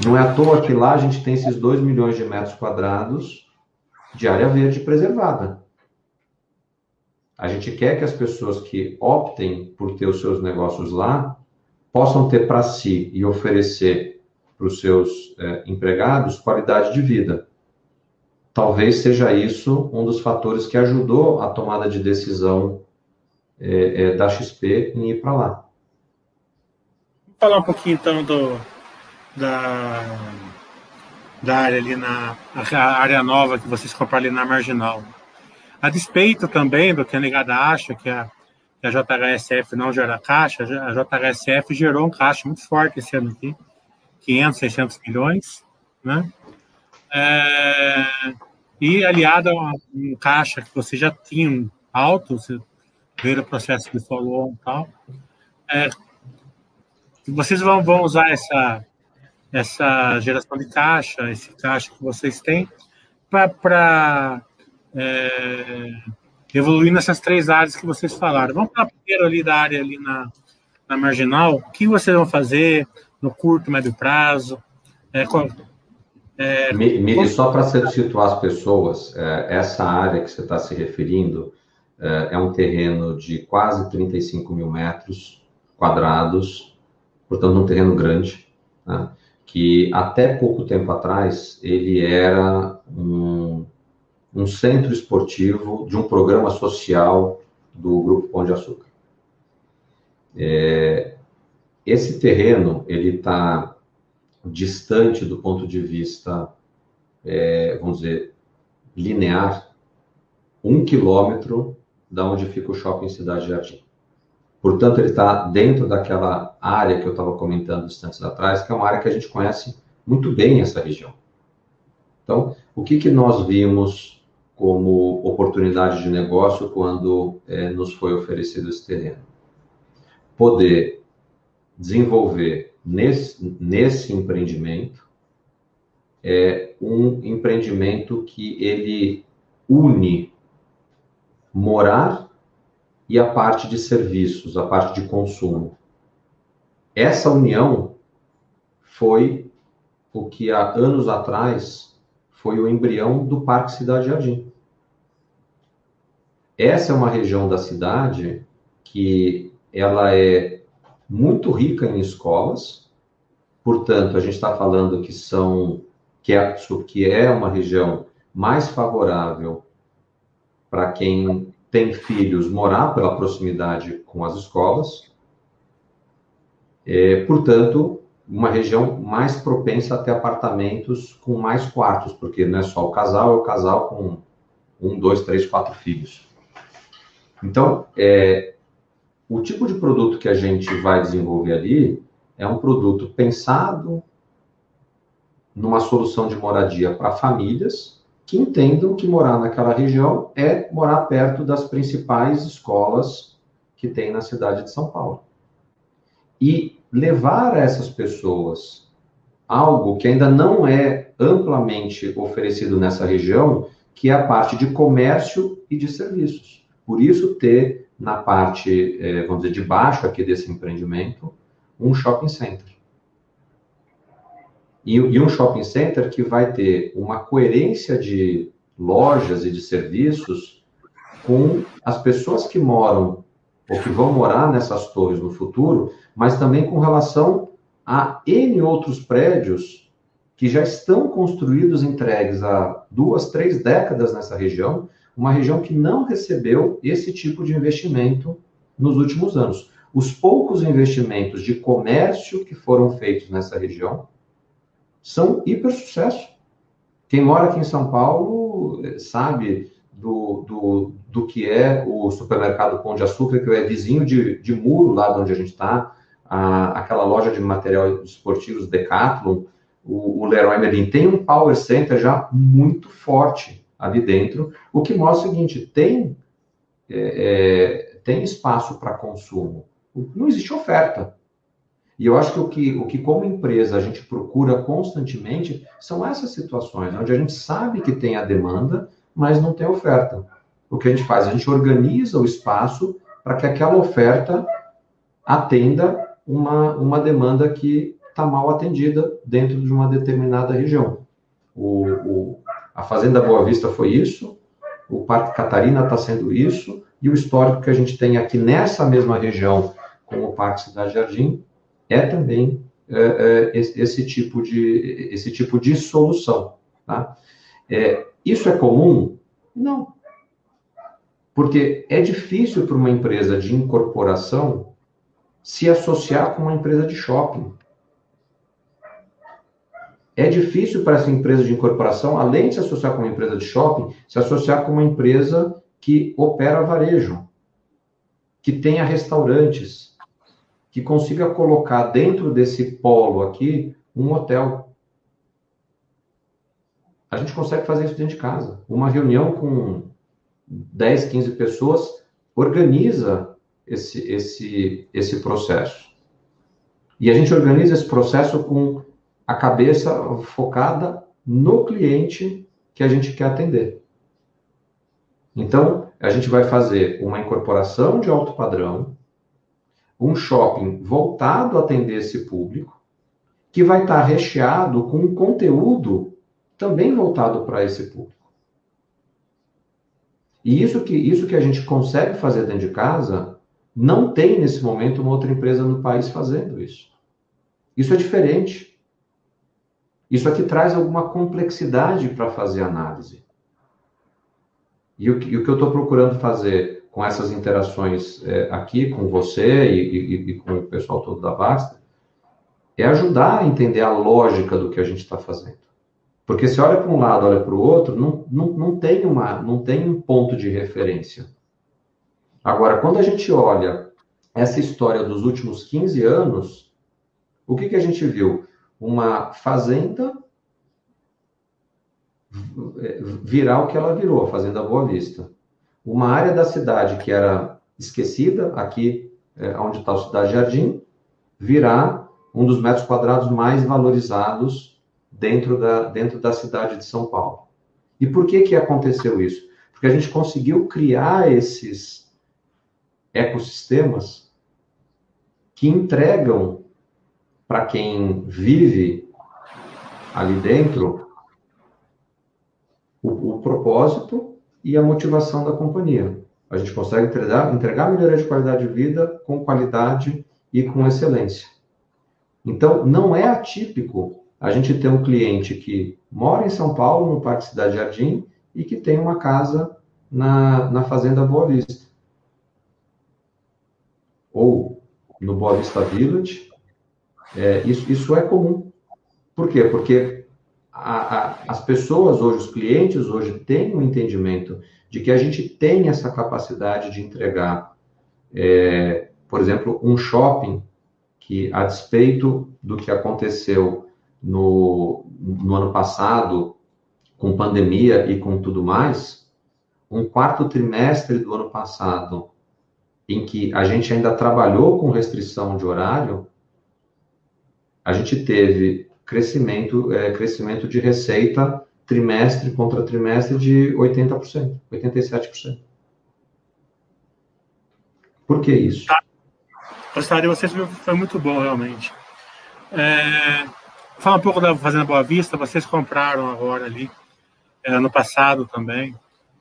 Não é à toa que lá a gente tem esses 2 milhões de metros quadrados de área verde preservada. A gente quer que as pessoas que optem por ter os seus negócios lá possam ter para si e oferecer para os seus é, empregados qualidade de vida. Talvez seja isso um dos fatores que ajudou a tomada de decisão é, é, da XP em ir para lá. Vamos falar um pouquinho então do, da da área ali na área nova que vocês compraram ali na Marginal. A despeito também do que a negada acha, que a, que a JHSF não gera caixa, a JHSF gerou um caixa muito forte esse ano aqui, 500, 600 milhões, né? É, e aliado a um caixa que você já tinha alto, você veio o processo de follow e tal, é, vocês vão, vão usar essa essa geração de caixa, esse caixa que vocês têm, para é, evoluir nessas três áreas que vocês falaram. Vamos falar primeiro ali da área ali na, na marginal. O que vocês vão fazer no curto, médio prazo? É, é, Miri, só para situar as pessoas, é, essa área que você está se referindo é, é um terreno de quase 35 mil metros quadrados, portanto, um terreno grande. Né? que até pouco tempo atrás ele era um, um centro esportivo de um programa social do Grupo Pão de Açúcar. É, esse terreno ele está distante do ponto de vista, é, vamos dizer, linear, um quilômetro da onde fica o shopping Cidade Jardim. Portanto, ele está dentro daquela área que eu estava comentando instantes atrás, que é uma área que a gente conhece muito bem essa região. Então, o que, que nós vimos como oportunidade de negócio quando é, nos foi oferecido esse terreno? Poder desenvolver nesse, nesse empreendimento é um empreendimento que ele une morar e a parte de serviços, a parte de consumo. Essa união foi o que há anos atrás foi o embrião do Parque Cidade Jardim. Essa é uma região da cidade que ela é muito rica em escolas, portanto, a gente está falando que são que é, que é uma região mais favorável para quem tem filhos morar pela proximidade com as escolas, é, portanto, uma região mais propensa a ter apartamentos com mais quartos, porque não é só o casal, é o casal com um, dois, três, quatro filhos. Então, é, o tipo de produto que a gente vai desenvolver ali é um produto pensado numa solução de moradia para famílias, que entendam que morar naquela região é morar perto das principais escolas que tem na cidade de São Paulo. E levar a essas pessoas algo que ainda não é amplamente oferecido nessa região, que é a parte de comércio e de serviços. Por isso, ter na parte, eh, vamos dizer, de baixo aqui desse empreendimento, um shopping center. E, um shopping center que vai ter uma coerência de lojas e de serviços com as pessoas que moram ou que vão morar nessas torres no futuro, mas também com relação a N outros prédios que já estão construídos, entregues há duas, três décadas nessa região, uma região que não recebeu esse tipo de investimento nos últimos anos. Os poucos investimentos de comércio que foram feitos nessa região são hiper sucesso. Quem mora aqui em São Paulo eh, sabe do, do, do que é o supermercado Pão de Açúcar, que é vizinho de, de muro lá de onde a gente está, aquela loja de materiais esportivos Decathlon, o, o Leroy Merlin tem um power center já muito forte ali dentro, o que mostra o seguinte, tem, é, é, tem espaço para consumo, não existe oferta. E eu acho que o, que o que, como empresa, a gente procura constantemente são essas situações, onde a gente sabe que tem a demanda, mas não tem oferta. O que a gente faz? A gente organiza o espaço para que aquela oferta atenda uma, uma demanda que está mal atendida dentro de uma determinada região. O, o, a Fazenda Boa Vista foi isso, o Parque Catarina está sendo isso, e o histórico que a gente tem aqui nessa mesma região com o Parque Cidade Jardim é também é, é, esse, tipo de, esse tipo de solução. Tá? É, isso é comum? Não. Porque é difícil para uma empresa de incorporação se associar com uma empresa de shopping. É difícil para essa empresa de incorporação, além de se associar com uma empresa de shopping, se associar com uma empresa que opera varejo, que tenha restaurantes, que consiga colocar dentro desse polo aqui um hotel. A gente consegue fazer isso dentro de casa. Uma reunião com 10, 15 pessoas organiza esse, esse, esse processo. E a gente organiza esse processo com a cabeça focada no cliente que a gente quer atender. Então, a gente vai fazer uma incorporação de alto padrão, um shopping voltado a atender esse público, que vai estar recheado com um conteúdo também voltado para esse público. E isso que, isso que a gente consegue fazer dentro de casa, não tem nesse momento uma outra empresa no país fazendo isso. Isso é diferente. Isso aqui traz alguma complexidade para fazer análise. E o, e o que eu estou procurando fazer com essas interações é, aqui com você e, e, e, com o pessoal todo da Basta, é ajudar a entender a lógica do que a gente está fazendo. Porque se olha para um lado, olha para o outro, não, não, não, tem uma, não tem um ponto de referência. Agora, quando a gente olha essa história dos últimos 15 anos, o que, que a gente viu? Uma fazenda virar o que ela virou, a Fazenda Boa Vista uma área da cidade que era esquecida, aqui é, onde está o Cidade Jardim, virá um dos metros quadrados mais valorizados dentro da, dentro da cidade de São Paulo. E por que, que aconteceu isso? Porque a gente conseguiu criar esses ecossistemas que entregam para quem vive ali dentro o, o propósito e a motivação da companhia. A gente consegue entregar, entregar melhoria de qualidade de vida com qualidade e com excelência. Então, não é atípico a gente ter um cliente que mora em São Paulo, no Parque Cidade Jardim, e que tem uma casa na, na Fazenda Boa Vista. Ou no Boa Vista Village. É, isso, isso é comum. Por quê? Porque a, a, as pessoas hoje, os clientes hoje têm o um entendimento de que a gente tem essa capacidade de entregar, é, por exemplo, um shopping que, a despeito do que aconteceu no, no ano passado com pandemia e com tudo mais, um quarto trimestre do ano passado, em que a gente ainda trabalhou com restrição de horário, a gente teve crescimento, é, crescimento de receita trimestre contra trimestre de 80%, 87%. Por que isso? Gostava de vocês, foi muito bom, realmente. É, fala um pouco da Fazenda Boa Vista, vocês compraram agora ali, é, ano passado também,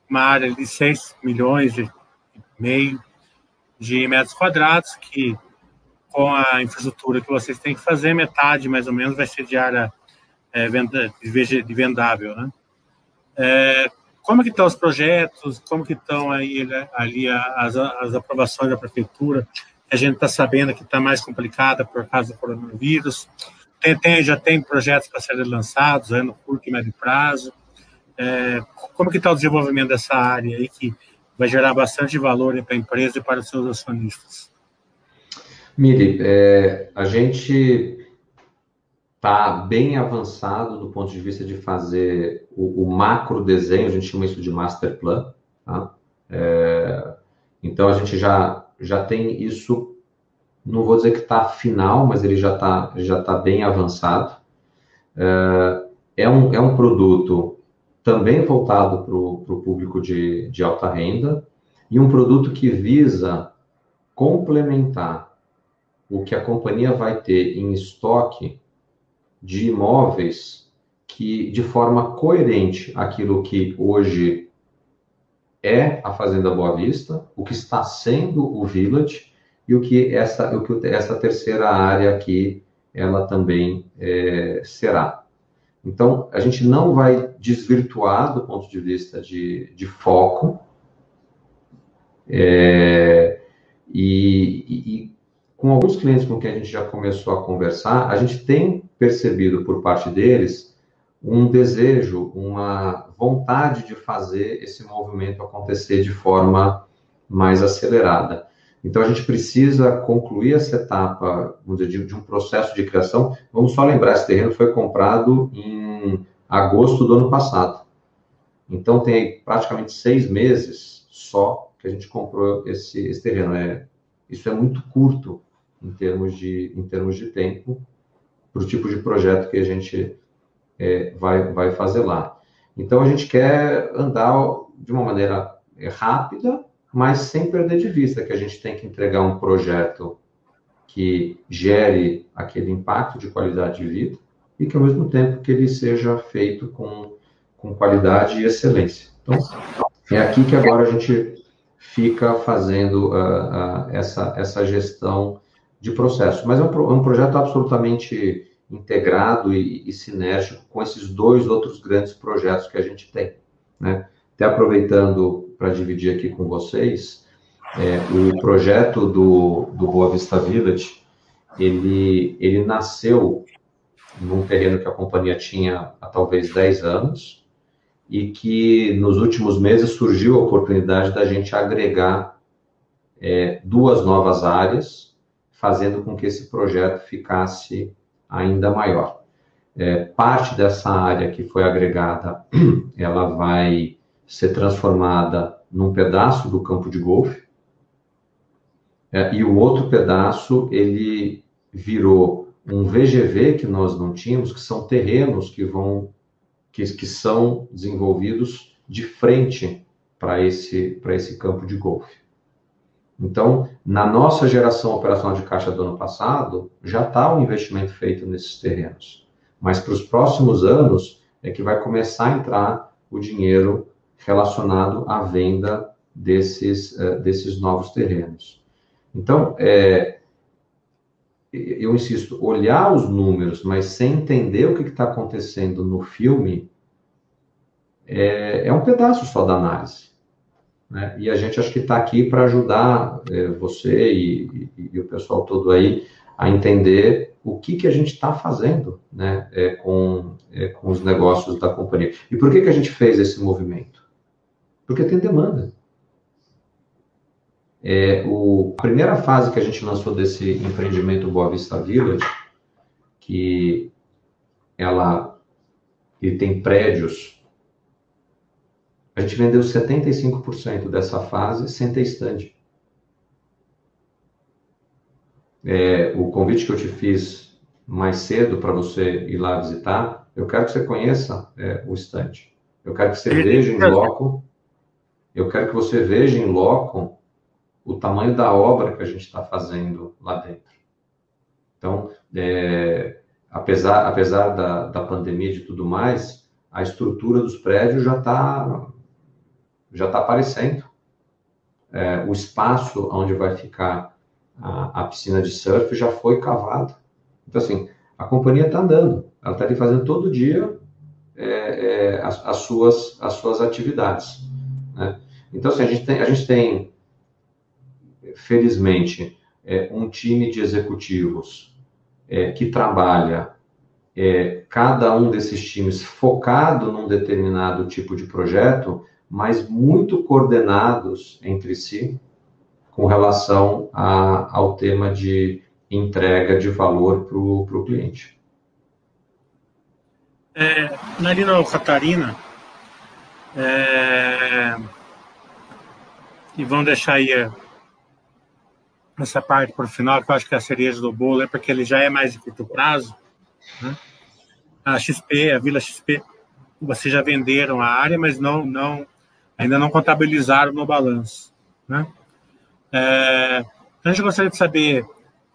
uma área de 6 milhões e meio de metros quadrados, que com a infraestrutura que vocês têm que fazer, metade mais ou menos vai ser de área é, venda, de vendável, né? É, como que estão os projetos? Como que estão aí né, ali as, as aprovações da prefeitura? A gente está sabendo que está mais complicada por causa do coronavírus. Tem, tem, já tem projetos para serem lançados aí no curto e médio prazo. É, como que está o desenvolvimento dessa área aí que vai gerar bastante valor para a empresa e para os seus acionistas? Miri, é, a gente está bem avançado do ponto de vista de fazer o, o, macro desenho, a gente chama isso de master plan. Tá? É, então a gente já, já tem isso, não vou dizer que está final, mas ele já está já tá bem avançado. É, é, um, é um produto também voltado para o público de, de alta renda e um produto que visa complementar o que a companhia vai ter em estoque de imóveis que, de forma coerente, aquilo que hoje é a Fazenda Boa Vista, o que está sendo o Village e o que essa, o que essa terceira área aqui ela também é, será. Então, a gente não vai desvirtuar do ponto de vista de, de foco, é, e, e, com alguns clientes com quem a gente já começou a conversar, a gente tem percebido por parte deles um desejo, uma vontade de fazer esse movimento acontecer de forma mais acelerada. Então, a gente precisa concluir essa etapa dizer, de, de, um processo de criação. Vamos só lembrar, esse terreno foi comprado em agosto do ano passado. Então, tem praticamente seis meses só que a gente comprou esse, esse terreno. É, isso é muito curto em termos de, em termos de tempo para o tipo de projeto que a gente é, vai, vai fazer lá. Então, a gente quer andar de uma maneira rápida, mas sem perder de vista que a gente tem que entregar um projeto que gere aquele impacto de qualidade de vida e que, ao mesmo tempo, que ele seja feito com, com qualidade e excelência. Então, é aqui que agora a gente fica fazendo uh, uh, essa, essa gestão de processo. Mas é um, é um projeto absolutamente integrado e, e, sinérgico com esses dois outros grandes projetos que a gente tem. Né? Até aproveitando para dividir aqui com vocês, é, o projeto do, do Boa Vista Village, ele, ele nasceu num terreno que a companhia tinha há talvez 10 anos e que nos últimos meses surgiu a oportunidade da gente agregar é, duas novas áreas, fazendo com que esse projeto ficasse ainda maior. É, parte dessa área que foi agregada, ela vai ser transformada num pedaço do campo de golfe, é, e o outro pedaço, ele virou um VGV que nós não tínhamos, que são terrenos que vão, que, que são desenvolvidos de frente para esse, esse campo de golfe. Então, na nossa geração operacional de caixa do ano passado, já está um investimento feito nesses terrenos. Mas para os próximos anos é que vai começar a entrar o dinheiro relacionado à venda desses, uh, desses novos terrenos. Então, é, eu insisto, olhar os números, mas sem entender o que está acontecendo no filme, é, é um pedaço só da análise. Né? E a gente acho que está aqui para ajudar é, você e, e, e, o pessoal todo aí a entender o que, que a gente está fazendo né, é, com, é, com os negócios da companhia. E por que, que a gente fez esse movimento? Porque tem demanda. É, o, a primeira fase que a gente lançou desse empreendimento Boa Vista Village, que ela ele tem prédios A gente vendeu 75% dessa fase sem ter stand. É, o convite que eu te fiz mais cedo para você ir lá visitar, eu quero que você conheça é, o stand. Eu quero que você veja em loco, eu quero que você veja em loco o tamanho da obra que a gente está fazendo lá dentro. Então, é, apesar, apesar da, da pandemia e de tudo mais, a estrutura dos prédios já está já tá aparecendo. É, o espaço onde vai ficar a, a, piscina de surf já foi cavado. Então, assim, a companhia está andando. Ela está ali fazendo todo dia é, é, as, as, suas, as suas atividades. Né? Então, assim, a gente tem, a gente tem felizmente, é, um time de executivos é, que trabalha é, cada um desses times focado num determinado tipo de projeto, mas muito coordenados entre si com relação a, ao tema de entrega de valor para o cliente. É, Narina Catarina, é, e vamos deixar aí é, essa parte para o final, que eu acho que é a cereja do bolo, é porque ele já é mais de curto prazo. Né? A XP, a Vila XP, vocês já venderam a área, mas não, não, ainda não contabilizaram no balanço. Né? É, então a gente gostaria de saber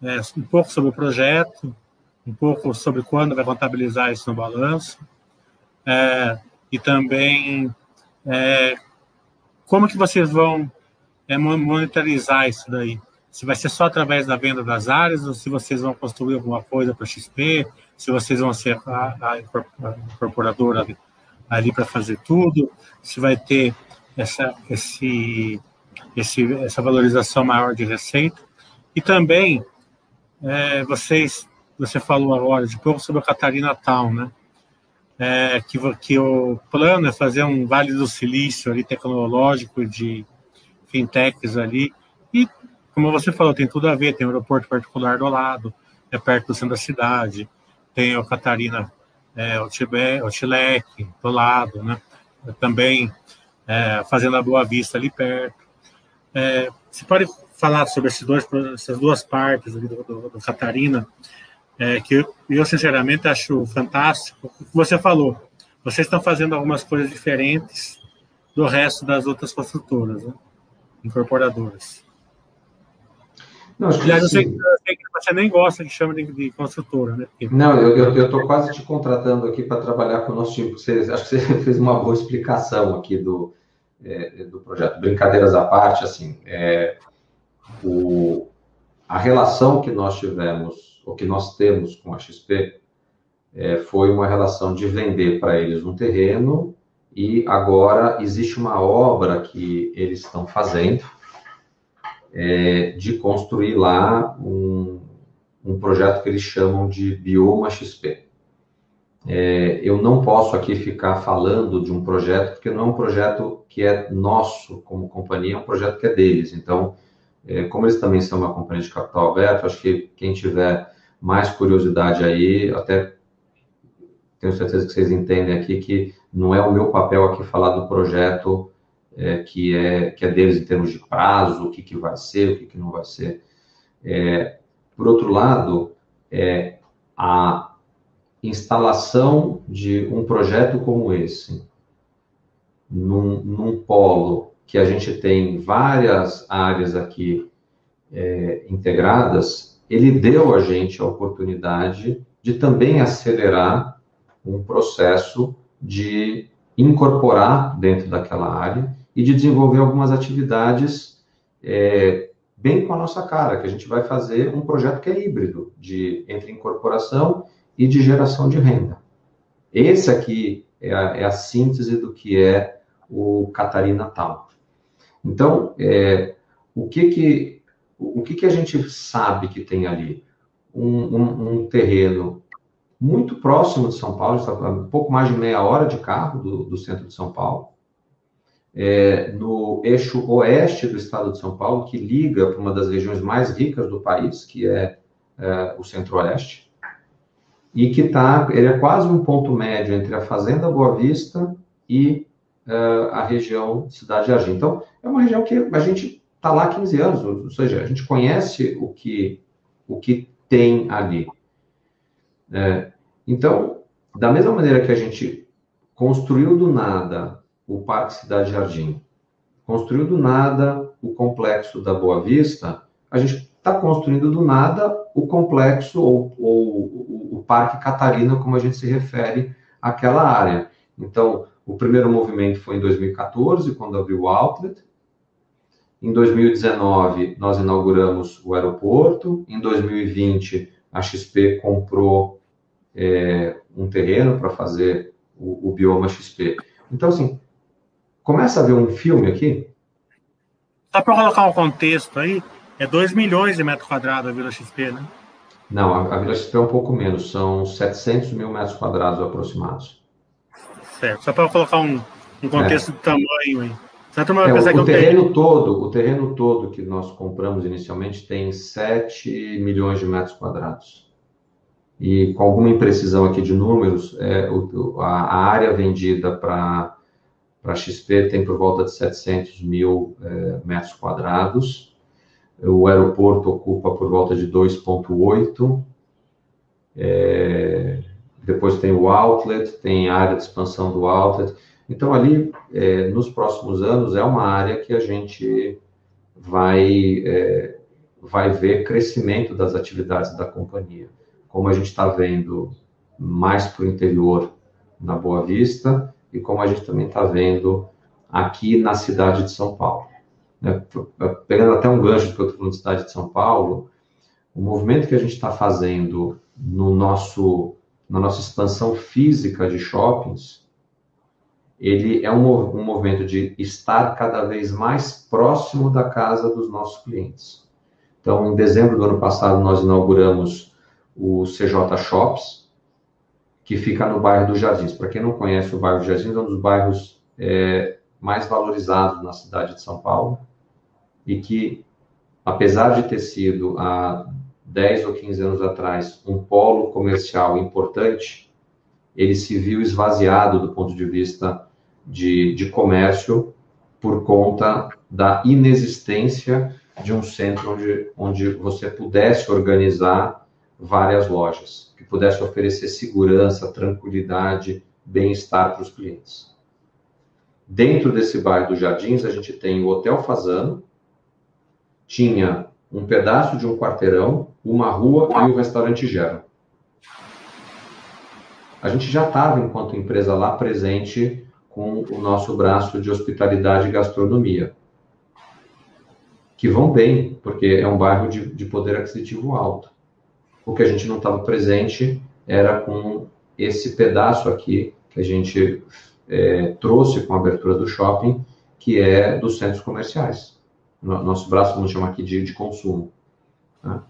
é, um pouco sobre o projeto, um pouco sobre quando vai contabilizar isso no balanço, é, e também é, como que vocês vão é, monitorizar isso daí. Se vai ser só através da venda das áreas, ou se vocês vão construir alguma coisa para XP, se vocês vão ser a, a incorporadora ali para fazer tudo, se vai ter essa, esse, esse, essa valorização maior de receita. E também, é, vocês, você falou agora de pouco sobre a Catarina Town, né? É, que, que o plano é fazer um Vale do Silício ali tecnológico de fintechs ali. E, como você falou, tem tudo a ver, tem um aeroporto particular do lado, é perto do centro da cidade, tem o Catarina é, do lado, né? Também é, Fazenda Boa Vista ali perto. É, você pode falar sobre esses dois, essas duas partes do, do, do Catarina, é, que eu, eu, sinceramente acho fantástico. O que você falou, vocês estão fazendo algumas coisas diferentes do resto das outras construtoras, né? incorporadoras. Não, acho que Aliás, eu sei, eu sei, que você nem gosta que chama de, de construtora, né? Porque... Não, eu estou quase te contratando aqui para trabalhar com o nosso time. Você, acho que você fez uma boa explicação aqui do, é, do projeto. Brincadeiras à parte, assim, é, o, a relação que nós tivemos, ou que nós temos com a XP, é, foi uma relação de vender para eles um terreno e agora existe uma obra que eles estão fazendo é, de construir lá um, um projeto que eles chamam de Bioma XP. É, eu não posso aqui ficar falando de um projeto, porque não é um projeto que é nosso como companhia, é um projeto que é deles. Então, é, como eles também são uma companhia de capital aberto, acho que quem tiver mais curiosidade aí, até tenho certeza que vocês entendem aqui que não é o meu papel aqui falar do projeto é, que, é, que é deles em termos de prazo, o que, que vai ser, o que, que não vai ser. É, por outro lado, é, a instalação de um projeto como esse, num, num polo que a gente tem várias áreas aqui é, integradas, ele deu a gente a oportunidade de também acelerar um processo de incorporar dentro daquela área e de desenvolver algumas atividades é, bem com a nossa cara, que a gente vai fazer um projeto que é híbrido, de entre incorporação e de geração de renda. Esse aqui é a, é a síntese do que é o Catarina Tal. Então, é, o que que o que que a gente sabe que tem ali? Um, um, um terreno muito próximo de São Paulo, está um pouco mais de meia hora de carro do, do centro de São Paulo, é, no eixo oeste do estado de São Paulo, que liga para uma das regiões mais ricas do país, que é, é o centro-oeste, e que está, ele é quase um ponto médio entre a Fazenda Boa Vista e uh, a região Cidade Jardim. Então, é uma região que a gente está lá há 15 anos, ou seja, a gente conhece o que, o que tem ali. É, então, da mesma maneira que a gente construiu do nada o Parque Cidade Jardim, construiu do nada o complexo da Boa Vista, a gente está construindo do nada o complexo ou, ou o, Parque Catarina, como a gente se refere àquela área. Então, o primeiro movimento foi em 2014, quando abriu o Outlet. Em 2019, nós inauguramos o aeroporto. Em 2020, a XP comprou é, um terreno para fazer o, o, bioma XP. Então, assim, começa a ver um filme aqui. Só para colocar um contexto aí, é 2 milhões de metros quadrados a Vila XP, né? Não, a, a Vila XP é um pouco menos, são 700 mil metros quadrados aproximados. Certo, só para colocar um, um contexto é. de tamanho aí. É, o, o terreno todo, o terreno todo que nós compramos inicialmente tem 7 milhões de metros quadrados. E com alguma imprecisão aqui de números, é, o, a, a, área vendida para a XP tem por volta de 700 mil é, metros quadrados. O aeroporto ocupa por volta de 2,8. É, depois tem o outlet, tem área de expansão do outlet. Então, ali, é, nos próximos anos, é uma área que a gente vai, é, vai ver crescimento das atividades da companhia. Como a gente está vendo mais para o interior na Boa Vista e como a gente também está vendo aqui na cidade de São Paulo. Né? Pegando até um gancho que eu estou falando de cidade de São Paulo, o movimento que a gente está fazendo no nosso na nossa expansão física de shoppings, ele é um, um movimento de estar cada vez mais próximo da casa dos nossos clientes. Então, em dezembro do ano passado, nós inauguramos o CJ Shops, que fica no bairro dos Jardins. Para quem não conhece o bairro dos Jardins, é um dos bairros é, mais valorizados na cidade de São Paulo e que, apesar de ter sido há 10 ou 15 anos atrás, um polo comercial importante, ele se viu esvaziado do ponto de vista de, de comércio por conta da inexistência de um centro onde, onde você pudesse organizar várias lojas, que pudesse oferecer segurança, tranquilidade, bem-estar para os clientes. Dentro desse bairro dos Jardins, a gente tem o Hotel Fazano, tinha um pedaço de um quarteirão, uma rua e o restaurante Gera. A gente já estava, enquanto empresa lá, presente com o nosso braço de hospitalidade e gastronomia, que vão bem, porque é um bairro de, de poder aquisitivo alto. O que a gente não estava presente era com esse pedaço aqui que a gente é, trouxe com a abertura do shopping, que é dos centros comerciais nosso braço, vamos chamar aqui de, de consumo. Tá?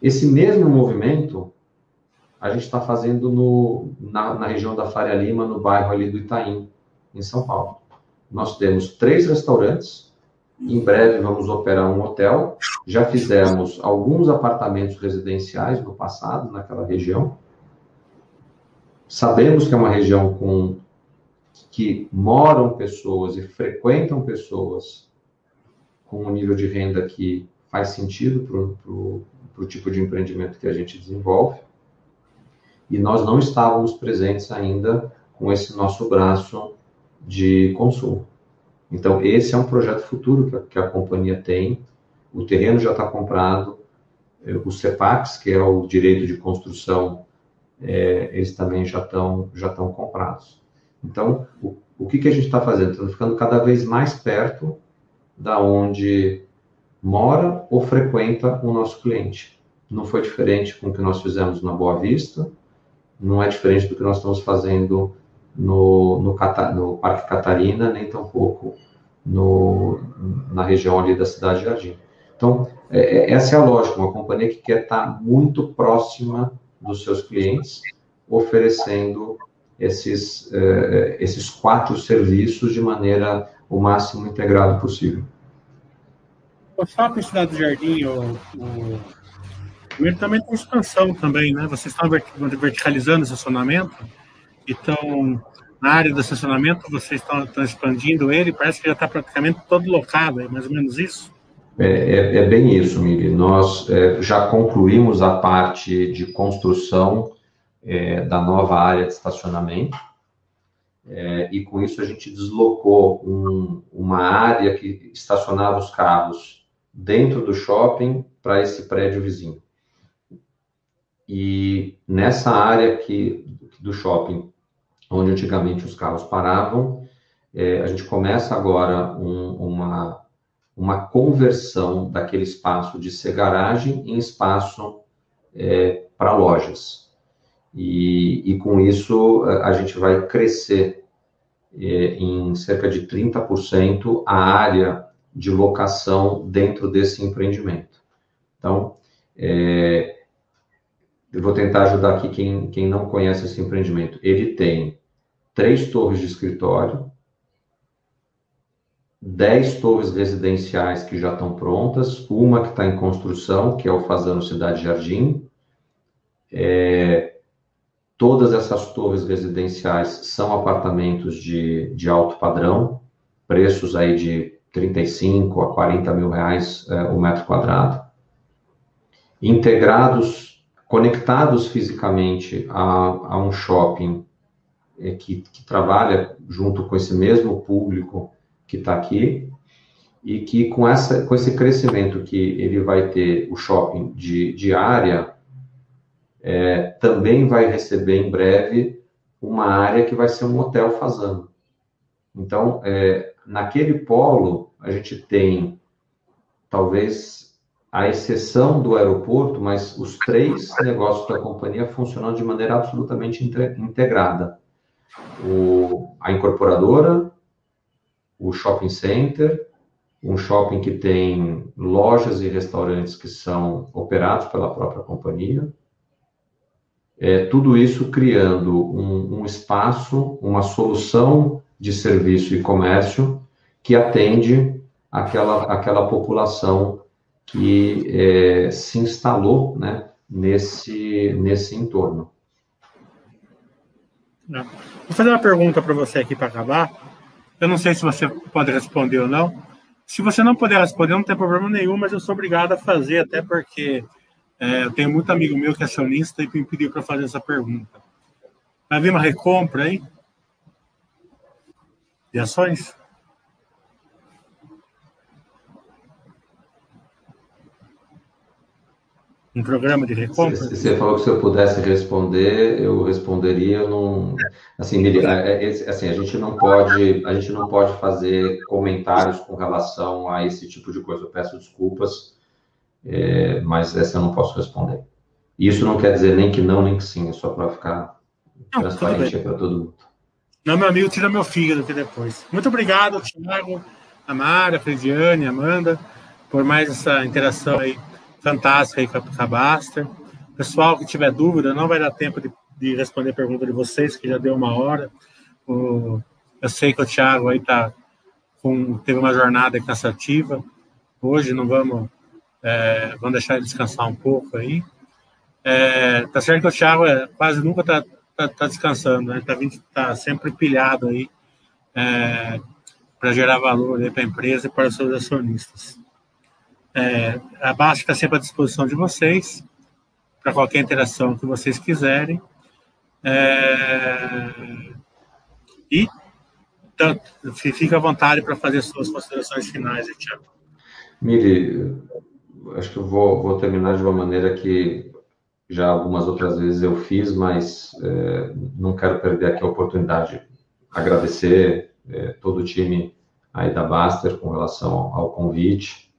Esse mesmo movimento a gente está fazendo no, na, na, região da Faria Lima, no bairro ali do Itaim, em São Paulo. Nós temos três restaurantes, em breve vamos operar um hotel, já fizemos alguns apartamentos residenciais no passado, naquela região. Sabemos que é uma região com que moram pessoas e frequentam pessoas com um nível de renda que faz sentido para o tipo de empreendimento que a gente desenvolve. E nós não estávamos presentes ainda com esse nosso braço de consumo. Então, esse é um projeto futuro que a, que a companhia tem. O terreno já está comprado, eh, o CEPAX, que é o direito de construção, é, eles também já estão já estão comprados. Então, o, o que, que a gente está fazendo? Estamos ficando cada vez mais perto da onde mora ou frequenta o nosso cliente. Não foi diferente com o que nós fizemos na Boa Vista, não é diferente do que nós estamos fazendo no, no, no Parque Catarina, nem tampouco no, na região ali da Cidade de Jardim. Então, é, é, essa é a lógica, uma companhia que quer estar muito próxima dos seus clientes, oferecendo esses, é, esses quatro serviços de maneira o máximo integrado possível. O Shopping Cidade do Jardim, o, o... Primeiro também tem expansão também, né? Vocês estão verticalizando o estacionamento e estão na área do estacionamento, vocês estão, estão expandindo ele, parece que já está praticamente todo locado, é mais ou menos isso? É, é, é bem isso, Miri. Nós é, já concluímos a parte de construção é, da nova área de estacionamento, é, e com isso a gente deslocou um, uma área que estacionava os carros dentro do shopping para esse prédio vizinho. E nessa área aqui do shopping onde antigamente os carros paravam. É, a gente começa agora um, uma, uma conversão daquele espaço de ser garagem em espaço é, para lojas. E, e, com isso a gente vai crescer é, em cerca de 30% a área de locação dentro desse empreendimento. Então, é, eu vou tentar ajudar aqui quem, quem não conhece esse empreendimento. Ele tem três torres de escritório, dez torres residenciais que já estão prontas, uma que está em construção, que é o Fazano Cidade Jardim. É, todas essas torres residenciais são apartamentos de, de alto padrão, preços aí de 35 a 40 mil reais é, o metro quadrado. Integrados, conectados fisicamente a, a um shopping é, que, que trabalha junto com esse mesmo público que está aqui e que com, essa, com esse crescimento que ele vai ter o shopping de, de área, é, também vai receber em breve uma área que vai ser um hotel fazendo. Então, é, naquele polo, a gente tem talvez a exceção do aeroporto, mas os três negócios da companhia funcionam de maneira absolutamente integrada o, a incorporadora, o shopping center, um shopping que tem lojas e restaurantes que são operados pela própria companhia. É, tudo isso criando um, um espaço, uma solução de serviço e comércio que atende aquela, aquela população que é, se instalou né, nesse, nesse entorno. Não. Vou fazer uma pergunta para você aqui para acabar. Eu não sei se você pode responder ou não. Se você não puder responder, não tem problema nenhum, mas eu sou obrigado a fazer, até porque é, eu tenho muito amigo meu que é acionista e me pediu para fazer essa pergunta. Vai vir uma recompra aí? De ações? Um programa de recompra? Você falou que se eu pudesse responder, eu responderia. Eu não, assim, é, é, assim, a gente não pode, a gente não pode fazer comentários com relação a esse tipo de coisa. Eu peço desculpas, é, mas essa eu não posso responder. Isso não quer dizer nem que não, nem que sim. É só para ficar não, transparente para todo mundo. Não, meu amigo, tira meu fígado aqui depois. Muito obrigado, Thiago, Amara, Frisiane, Amanda, por mais essa interação aí fantástica aí com a Baster. Pessoal que tiver dúvida, não vai dar tempo de, de responder a pergunta de vocês, que já deu uma hora. O, eu sei que o Thiago aí tá com, teve uma jornada cansativa. Hoje não vamos, é, vamos deixar ele descansar um pouco aí. É, tá certo que o Thiago é, quase nunca tá, tá, tá descansando, né? Tá, tá sempre pilhado aí é, para gerar valor para a empresa e para os seus acionistas. É, a Baixa está sempre à disposição de vocês, para qualquer interação que vocês quiserem. É, e tanto, fica à vontade para fazer suas considerações finais, Tiago. Miri, acho que eu vou, vou, terminar de uma maneira que já algumas outras vezes eu fiz, mas é, não quero perder aqui a oportunidade. Agradecer é, todo o time aí da Baster com relação ao, ao convite.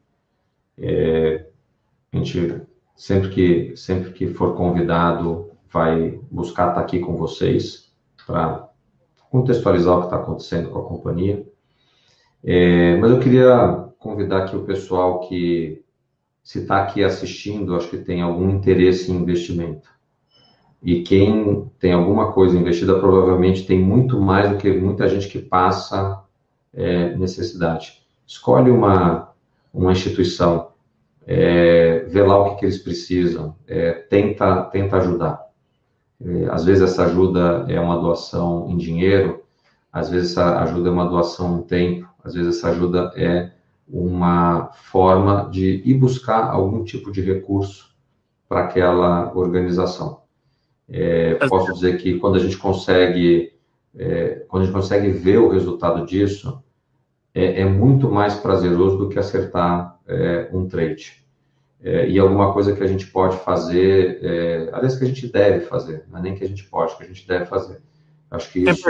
É, a gente, sempre que, sempre que for convidado, vai buscar estar aqui com vocês para contextualizar o que está acontecendo com a companhia. É, mas eu queria convidar aqui o pessoal que, se está aqui assistindo, acho que tem algum interesse em investimento. E quem tem alguma coisa investida, provavelmente tem muito mais do que muita gente que passa é, necessidade. Escolhe uma, uma instituição, é, vê lá o que, que eles precisam, é, tenta, tenta ajudar. É, às vezes essa ajuda é uma doação em dinheiro, às vezes essa ajuda é uma doação no tempo, às vezes essa ajuda é uma forma de ir buscar algum tipo de recurso para aquela organização. É, posso dizer que quando a gente consegue, é, quando a gente consegue ver o resultado disso, é, é muito mais prazeroso do que acertar é, um trade. É, e alguma coisa que a gente pode fazer, é, aliás, que a gente deve fazer, não é nem que a gente pode, que a gente deve fazer. Acho que isso.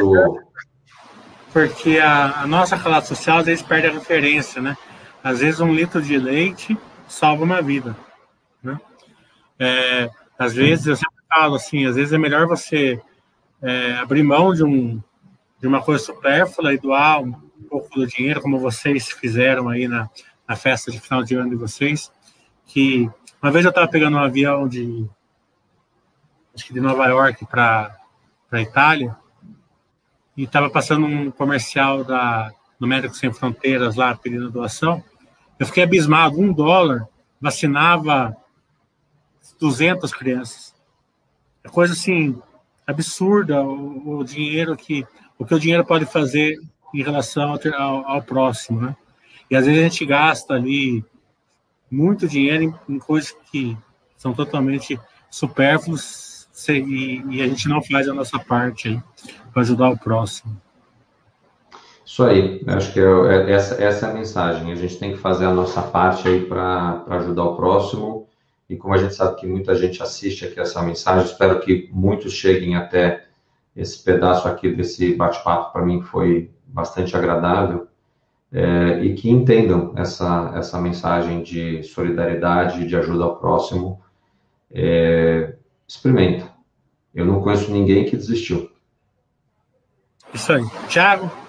Porque a, a nossa classe social às vezes perde a referência, né? Às vezes um litro de leite salva uma vida, né? É, às vezes, eu sempre falo assim, às vezes é melhor você é, abrir mão de, um, de uma coisa supérflua e doar um pouco do dinheiro, como vocês fizeram aí na, na festa de final de ano de vocês, que uma vez eu estava pegando um avião de acho que de Nova York para para Itália e estava passando um comercial da do Médicos Sem Fronteiras lá pedindo doação. Eu fiquei abismado um dólar vacinava 200 crianças. É coisa assim absurda o, o dinheiro que o que o dinheiro pode fazer em relação ao, ao, próximo né e às vezes a gente gasta ali muito dinheiro em, em coisas que são totalmente supérfluas e, e, a gente não faz a nossa parte para ajudar o próximo. Isso aí, acho que é, é, essa, essa é a mensagem. A gente tem que fazer a nossa parte aí para ajudar o próximo. E como a gente sabe que muita gente assiste aqui essa mensagem, espero que muitos cheguem até esse pedaço aqui desse bate-papo. Para mim foi bastante agradável é, e que entendam essa, essa mensagem de solidariedade, de ajuda ao próximo. É, experimenta. Eu não conheço ninguém que desistiu. Isso aí. Tiago?